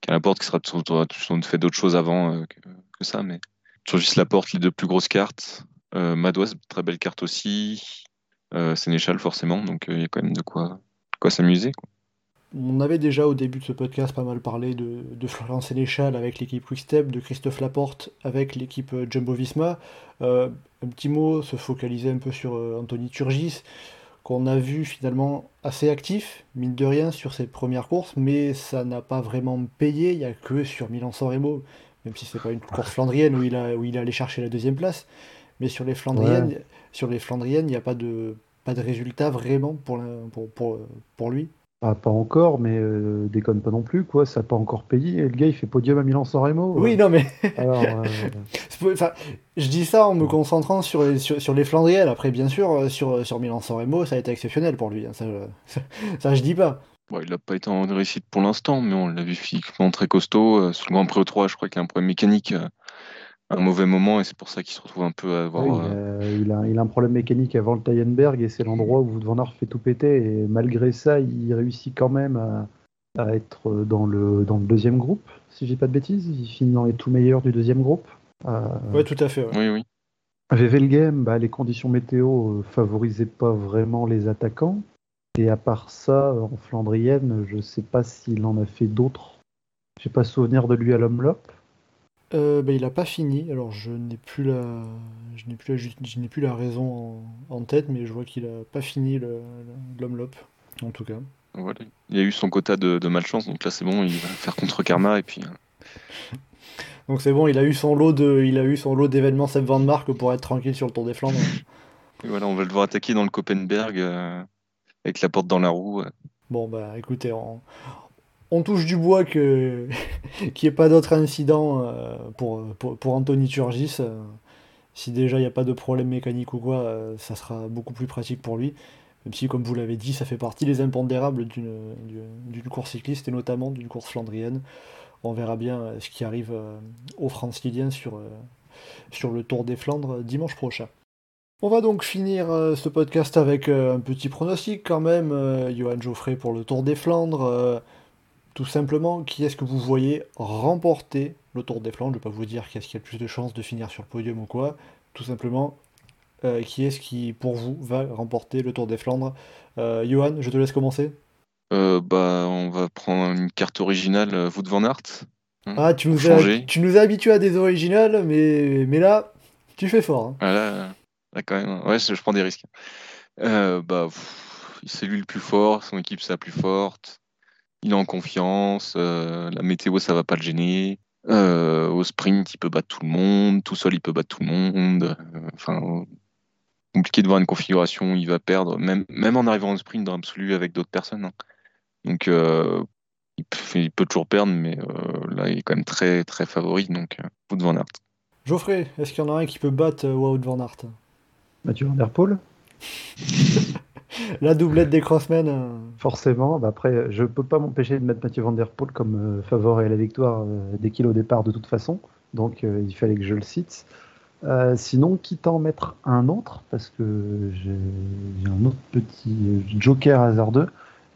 Speaker 2: Qu'à Laporte qui sera sans fait d'autres choses avant euh, que, ça. Mais Turgis, Laporte, les deux plus grosses cartes. Euh, Madouas, très belle carte aussi. Euh, Sénéchal, forcément. Donc euh, il y a quand même de quoi, quoi s'amuser.
Speaker 1: On avait déjà au début de ce podcast pas mal parlé de, de Sénéchal avec l'équipe Quickstep, de Christophe Laporte avec l'équipe Jumbo-Visma. Euh, un petit mot, se focaliser un peu sur Anthony Turgis, qu'on a vu finalement assez actif, mine de rien, sur ses premières courses, mais ça n'a pas vraiment payé. Il n'y a que sur Milan-San Remo, même si c'est pas une course flandrienne où il, a, où il est allé chercher la deuxième place. Mais sur les Flandriennes, sur les Flandriennes, il n'y a pas de, pas de résultat vraiment pour, la- pour, pour, pour lui.
Speaker 3: Ah, pas encore, mais euh, déconne pas non plus, quoi. Ça n'a pas encore payé. Et le gars, il fait podium à Milan-San Remo.
Speaker 1: Oui, non, mais [laughs]
Speaker 3: Alors, euh, [laughs]
Speaker 1: Enfin, je dis ça en me concentrant sur les, sur, sur les Flandriennes. Après, bien sûr, euh, sur, sur Milan-San Remo, ça a été exceptionnel pour lui. hein. Ça, je- [laughs] ça, je dis pas.
Speaker 2: Bon, il n'a pas été en réussite pour l'instant, mais on l'a vu physiquement très costaud. Euh, sur le Grand Prix O3, je crois qu'il a un problème mécanique euh, un mauvais moment, et c'est pour ça qu'il se retrouve un peu à avoir.
Speaker 3: oui,
Speaker 2: euh,
Speaker 3: euh, il, a, il a un problème mécanique avant le Tyenberg et c'est l'endroit où van Aert fait tout péter. Et malgré ça, il réussit quand même à, à être dans le, dans le deuxième groupe, si j'ai pas de bêtises. Il finit dans les tout meilleurs du deuxième groupe. Euh,
Speaker 1: Ouais, tout à fait. ouais.
Speaker 2: Oui, oui.
Speaker 3: Bah, les conditions météo euh, favorisaient pas vraiment les attaquants. Et à part ça, en Flandrienne, je sais pas s'il en a fait d'autres. J'ai pas souvenir de lui à l'Homme-Lop.
Speaker 1: Euh, bah, il a pas fini, alors je n'ai plus la, je n'ai plus la, je n'ai plus la raison en, en tête, mais je vois qu'il a pas fini l'homme-lop, en tout cas.
Speaker 2: Voilà. Il a eu son quota de, de malchance, donc là c'est bon, il va faire contre Karma et puis. euh, [laughs]
Speaker 1: Donc c'est bon, il a eu son lot de, il a eu son lot d'événements Seb Van Mark pour être tranquille sur le Tour des Flandres.
Speaker 2: et voilà, on va le voir attaquer dans le Copenberg euh, avec la porte dans la roue. euh.
Speaker 1: Bon bah écoutez, on, on touche du bois que [laughs] qu'il n'y ait pas d'autres incidents euh, pour, Anthony Turgis. euh. si déjà il n'y a pas de problème mécanique ou quoi, euh, ça sera beaucoup plus pratique pour lui. Même si, comme vous l'avez dit, ça fait partie des impondérables d'une course cycliste et notamment d'une course flandrienne. On verra bien ce qui arrive aux franciliens sur, sur le Tour des Flandres dimanche prochain. On va donc finir ce podcast avec un petit pronostic quand même, Johan Geoffrey pour le Tour des Flandres. Tout simplement, qui est-ce que vous voyez remporter le Tour des Flandres? Je ne vais pas vous dire qui est-ce qui a le plus de chances de finir sur le podium ou quoi. Tout simplement, euh, qui est-ce qui, pour vous, va remporter le Tour des Flandres? Euh, Johan, je te laisse commencer.
Speaker 2: Euh, bah, on va prendre une carte originale, euh, Wout van Aert. hein,
Speaker 1: Ah, tu nous, as, tu nous as habitués à des originales, mais, mais là, tu fais fort. hein.
Speaker 2: Ah, là, là, quand même, ouais, je prends des risques. Euh, bah, c'est lui le plus fort, son équipe c'est la plus forte. Il est en confiance, euh, la météo ça va pas le gêner. Euh, au sprint, il peut battre tout le monde, tout seul il peut battre tout le monde. Euh, Enfin, compliqué de voir une configuration où il va perdre, même, même en arrivant au sprint dans l'absolu avec d'autres personnes. hein. Donc, euh, il, peut, il peut toujours perdre, mais euh, là il est quand même très très favori. Donc, euh, Wout van Aert.
Speaker 1: Geoffrey, est-ce qu'il y en a un qui peut battre Wout van Aert?
Speaker 3: Mathieu Van Der Poel? [laughs]
Speaker 1: La doublette des crossmen. euh,
Speaker 3: Forcément, bah après, je peux pas m'empêcher de mettre Mathieu Van Der Poel comme euh, favori à la victoire euh, dès qu'il au départ de toute façon. Donc euh, il fallait que je le cite. Sinon, quitte à en mettre un autre, parce que j'ai un autre petit joker hasardeux,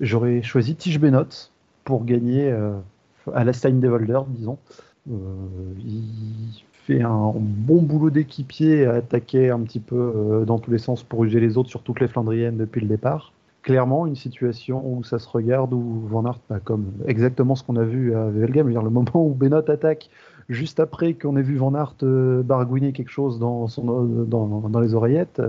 Speaker 3: j'aurais choisi Tige Benot pour gagner à la Stein Devolder, disons. Fait un bon boulot d'équipier à attaquer un petit peu euh, dans tous les sens pour user les autres sur toutes les Flandriennes depuis le départ clairement une situation où ça se regarde, où Van Aert, bah, comme exactement ce qu'on a vu à Velgem, le moment où Benoît attaque, juste après qu'on ait vu Van Aert euh, baragouiner quelque chose euh, dans, dans les oreillettes,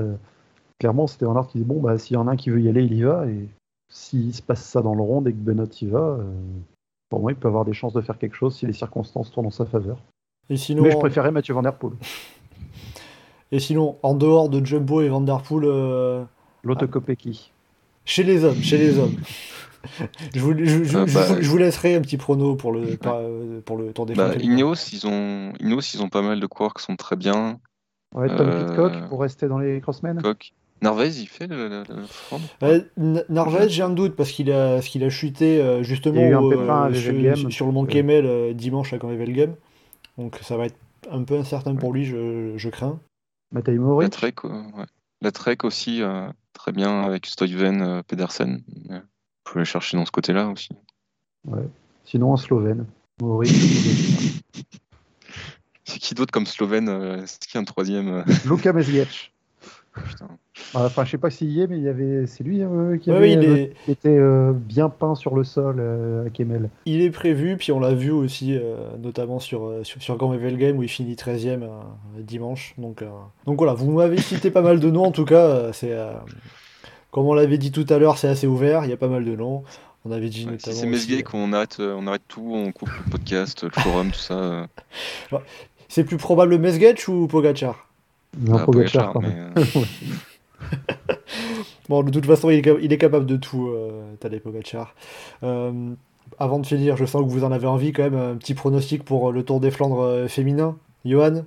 Speaker 3: clairement c'était Van Aert qui dit bon, bah, s'il y en a un qui veut y aller, il y va, et s'il se passe ça dans le rond et que Benoît y va, euh, pour moi, il peut avoir des chances de faire quelque chose si les circonstances tournent en sa faveur.
Speaker 1: Et sinon,
Speaker 3: Mais je préférais Mathieu Van Der Poel. [laughs]
Speaker 1: et sinon, en dehors de Jumbo et Van Der Poel, euh,
Speaker 3: L'autocopéki.
Speaker 1: chez les hommes, chez les hommes. [laughs] je, vous, je- je-
Speaker 2: Euh,
Speaker 1: je-
Speaker 2: bah,
Speaker 1: je vous laisserai un petit prono pour le, par- euh, pour le Tour des
Speaker 2: Bah. Ineos, ils ont, Ineos, ils ont pas mal de coureurs qui sont très bien.
Speaker 3: Ouais, Tom
Speaker 2: Euh,
Speaker 3: Pitcock pour rester dans les crossmen.
Speaker 2: Coq. Narvaez, il fait le, le-
Speaker 1: j'ai un doute parce qu'il a, parce qu'il a chuté euh, justement
Speaker 3: Il y a eu un
Speaker 1: au,
Speaker 3: pépin à
Speaker 1: euh, sur, le Mont Kemmel euh, dimanche à Wevelgem. Donc ça va être un peu incertain pour lui, je, je crains.
Speaker 3: Matej
Speaker 2: La
Speaker 3: Mohoric.
Speaker 2: Trek, ouais. La Trek aussi, euh, très bien avec Stuyven, euh, Pedersen. Vous pouvez le chercher dans ce côté-là aussi.
Speaker 3: Sinon en Slovène. Mohoric. [laughs]
Speaker 2: C'est qui d'autre comme Slovène euh, C'est qui un troisième
Speaker 3: Luka Mesgic.
Speaker 2: Putain.
Speaker 3: Enfin, je sais pas s'il y est, mais il y avait, c'est lui euh, qui,
Speaker 1: Ouais,
Speaker 3: avait,
Speaker 1: il
Speaker 3: euh,
Speaker 1: est,
Speaker 3: qui était euh, bien peint sur le sol euh, à Kemel.
Speaker 1: il est prévu, puis on l'a vu aussi, euh, notamment sur, sur, sur Wevelgem où il finit 13ème euh, dimanche. Donc, euh, donc voilà, vous m'avez cité pas mal de noms en tout cas. euh, c'est, comme on l'avait dit tout à l'heure, c'est assez ouvert, il y a pas mal de noms. On avait dit
Speaker 2: Ouais, si
Speaker 1: notamment.
Speaker 2: c'est
Speaker 1: euh,
Speaker 2: qu'on arrête, on arrête tout, on coupe le podcast, le forum, tout ça. euh, [laughs]
Speaker 1: C'est plus probable Mesgetch ou Pogacar?
Speaker 3: Pogacar,
Speaker 2: Pogacar, mais,
Speaker 3: même.
Speaker 2: euh, [laughs] [laughs]
Speaker 1: Bon, de toute façon, il est, cap- il est capable de tout, euh, Tadej Pogacar. Euh, avant de finir, je sens que vous en avez envie quand même, un petit pronostic pour le Tour des Flandres euh, féminin. Johan?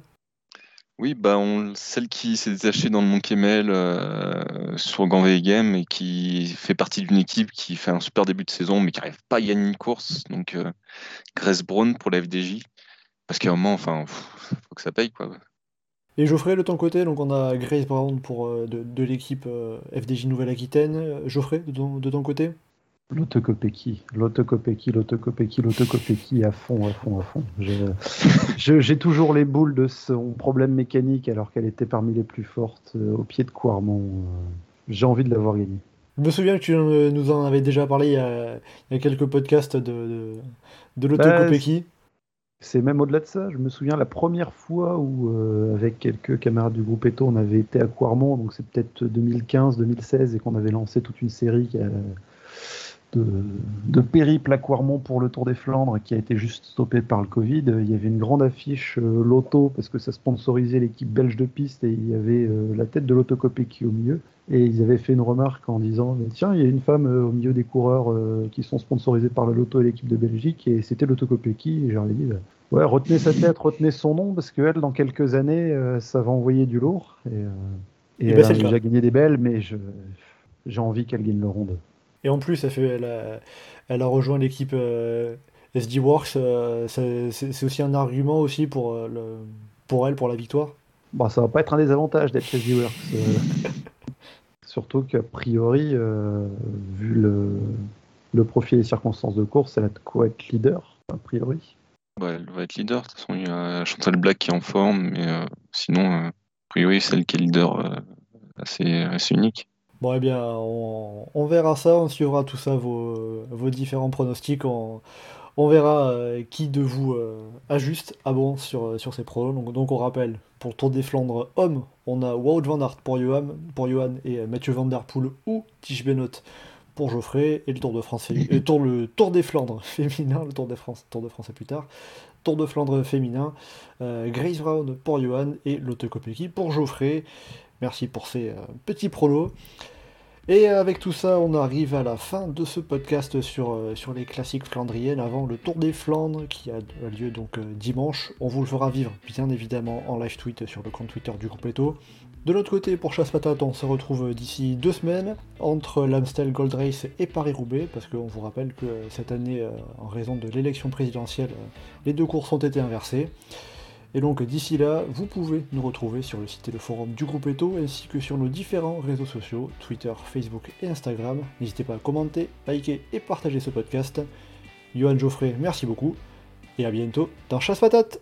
Speaker 2: Oui, bah on, celle qui s'est détachée dans le Mont Kemmel euh, sur Game et qui fait partie d'une équipe qui fait un super début de saison mais qui n'arrive pas à gagner une course. Donc euh, Grace Brown pour la FDJ. Parce qu'à un moment, enfin, faut que ça paye quoi.
Speaker 1: Et Geoffrey, de ton côté, donc on a Grace Brown pour, euh, de, de l'équipe euh, FDJ Nouvelle-Aquitaine. Euh, Geoffrey, de ton, de ton côté?
Speaker 3: L'autocopéki, l'autocopéki, l'autocopéki, l'autocopéki à fond, à fond, à fond. [laughs] J'ai toujours les boules de son problème mécanique alors qu'elle était parmi les plus fortes au pied de Quarmont. J'ai envie de l'avoir gagné.
Speaker 1: Je me souviens que tu nous en avais déjà parlé il y a, quelques podcasts de, de, de l'autocopéki.
Speaker 3: Bah, c'est même au-delà de ça. Je me souviens la première fois où, euh, avec quelques camarades du groupe Eto, on avait été à Quarmont, donc c'est peut-être 2015-2016, et qu'on avait lancé toute une série qui a, de, de, périple à Quarmont pour le Tour des Flandres qui a été juste stoppé par le Covid. Il y avait une grande affiche euh, Loto parce que ça sponsorisait l'équipe belge de piste et il y avait euh, la tête de l'autocopie qui au milieu. Et ils avaient fait une remarque en disant Tiens, il y a une femme euh, au milieu des coureurs qui sont sponsorisés par le Loto et l'équipe de Belgique et c'était l'autocopie qui. Et j'aurais dit bah, Ouais, retenez sa tête, retenez son nom parce qu'elle, dans quelques années, ça va envoyer du lourd. Et, et, et ben, elle a déjà gagné des belles, mais j'ai envie qu'elle gagne le ronde.
Speaker 1: Et en plus, elle, fait, elle, a, elle a rejoint l'équipe euh, SD Works. Euh, c'est aussi un argument aussi pour, euh, le, pour elle, pour la victoire.
Speaker 3: Bon, ça va pas être un désavantage d'être SD Works. [laughs] surtout qu'a priori, vu le, le profil et les circonstances de course, elle a de quoi être leader, a priori.
Speaker 2: Ouais, elle va être leader. De toute façon, il y a Chantal Black qui est en forme, mais sinon, a priori, c'est elle qui est leader assez, assez unique.
Speaker 1: Bon, eh bien, on, verra ça, on suivra tout ça, vos, différents pronostics. On, verra euh, qui de vous euh, ajuste à bon sur, sur ces pronos. Donc, on rappelle, pour le Tour des Flandres homme, on a Wout van Aert pour Johan, pour Johan et Mathieu Van Der Poel ou Tige Benot pour Geoffrey. Et le Tour de France, et le Tour, le Tour des Flandres [laughs] féminin, le Tour de France, de France plus tard. Tour de Flandre féminin, euh, Grace Brown pour Johan et Lotte pour Geoffrey. Merci pour ces euh, petits prolos. Et avec tout ça, on arrive à la fin de ce podcast sur, euh, les classiques flandriennes avant le Tour des Flandres qui a lieu donc euh, dimanche. On vous le fera vivre bien évidemment en live tweet sur le compte Twitter du groupe Eto. De l'autre côté, pour Chasse Patate, on se retrouve d'ici deux semaines entre l'Amstel Gold Race et Paris-Roubaix, parce qu'on vous rappelle que cette année, en raison de l'élection présidentielle, les deux courses ont été inversées. Et donc d'ici là, vous pouvez nous retrouver sur le site et le forum du groupe Eto, ainsi que sur nos différents réseaux sociaux, Twitter, Facebook et Instagram. N'hésitez pas à commenter, liker et partager ce podcast. Johan Geoffrey, merci beaucoup, et à bientôt dans Chasse Patate